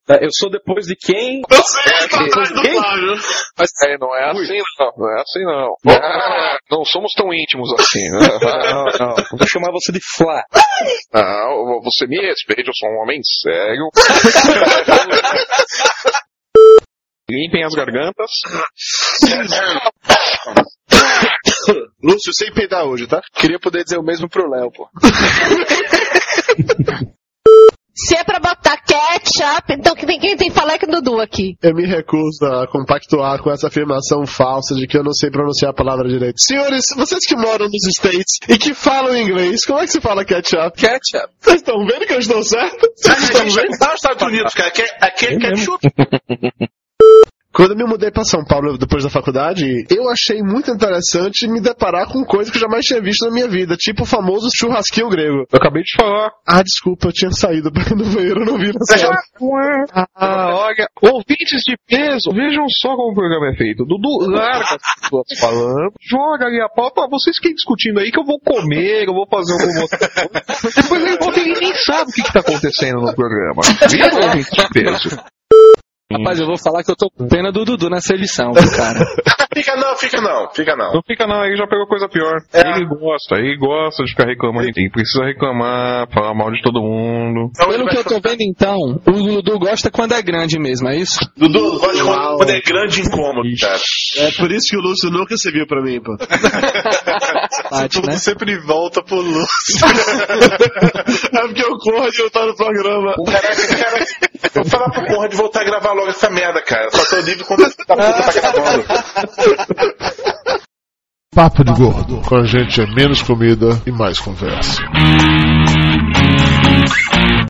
Tá, Eu sou depois de quem? Eu sei, tá atrás do Flávio. Mas é, não é assim não, não é assim não. Ah, não somos tão íntimos assim. né? Não, não. Vou chamar você de Flá. Não, você me respeita, eu sou um homem sério. Limpem as gargantas. Lúcio, sem peidar hoje, tá? Queria poder dizer o mesmo pro Léo, pô. Se é pra botar ketchup, então quem quem tem falar é que Dudu aqui. Eu me recuso a compactuar com essa afirmação falsa de que eu não sei pronunciar a palavra direito. Senhores, vocês que moram nos States e que falam inglês, como é que se fala ketchup? Ketchup. Vocês estão vendo que eu estou certo? Vocês estão vendo? Tá nos Estados Unidos, cara. Aqui é, aqui é ketchup. Quando eu me mudei para São Paulo depois da faculdade, eu achei muito interessante me deparar com coisas que eu jamais tinha visto na minha vida, tipo o famoso churrasquinho grego. Eu acabei de falar. Ah, desculpa, eu tinha saído no banheiro, eu não vi nessa hora. Ah, olha, ouvintes de peso, vejam só como o programa é feito. Dudu, larga as pessoas falando, joga ali a pauta, vocês fiquem discutindo aí que eu vou comer, eu vou fazer alguma outra coisa. Depois ele volta e nem sabe o que, que tá acontecendo no programa. Viu, ouvintes de peso? Rapaz, eu vou falar que eu tô com pena do Dudu nessa edição, viu, cara. Fica não, fica não, fica não. Não fica não, aí já pegou coisa pior. Ele gosta, ele gosta de ficar reclamando. Ele precisa reclamar, falar mal de todo mundo. Pelo que eu tô vendo então, o Dudu gosta quando é grande mesmo, é isso? Dudu, gosta Uau. quando é grande e incômodo, cara. É por isso que o Lúcio nunca serviu pra mim, pô. Bate, né? sempre volta pro Lúcio. é porque eu corro de eu estar no programa. Caraca, cara, eu vou falar pro Conrad de voltar a gravar logo logo essa merda, cara. Só tô livre quando essa puta tá gravando. Tá Papo de Gordo. Com a gente é menos comida e mais conversa.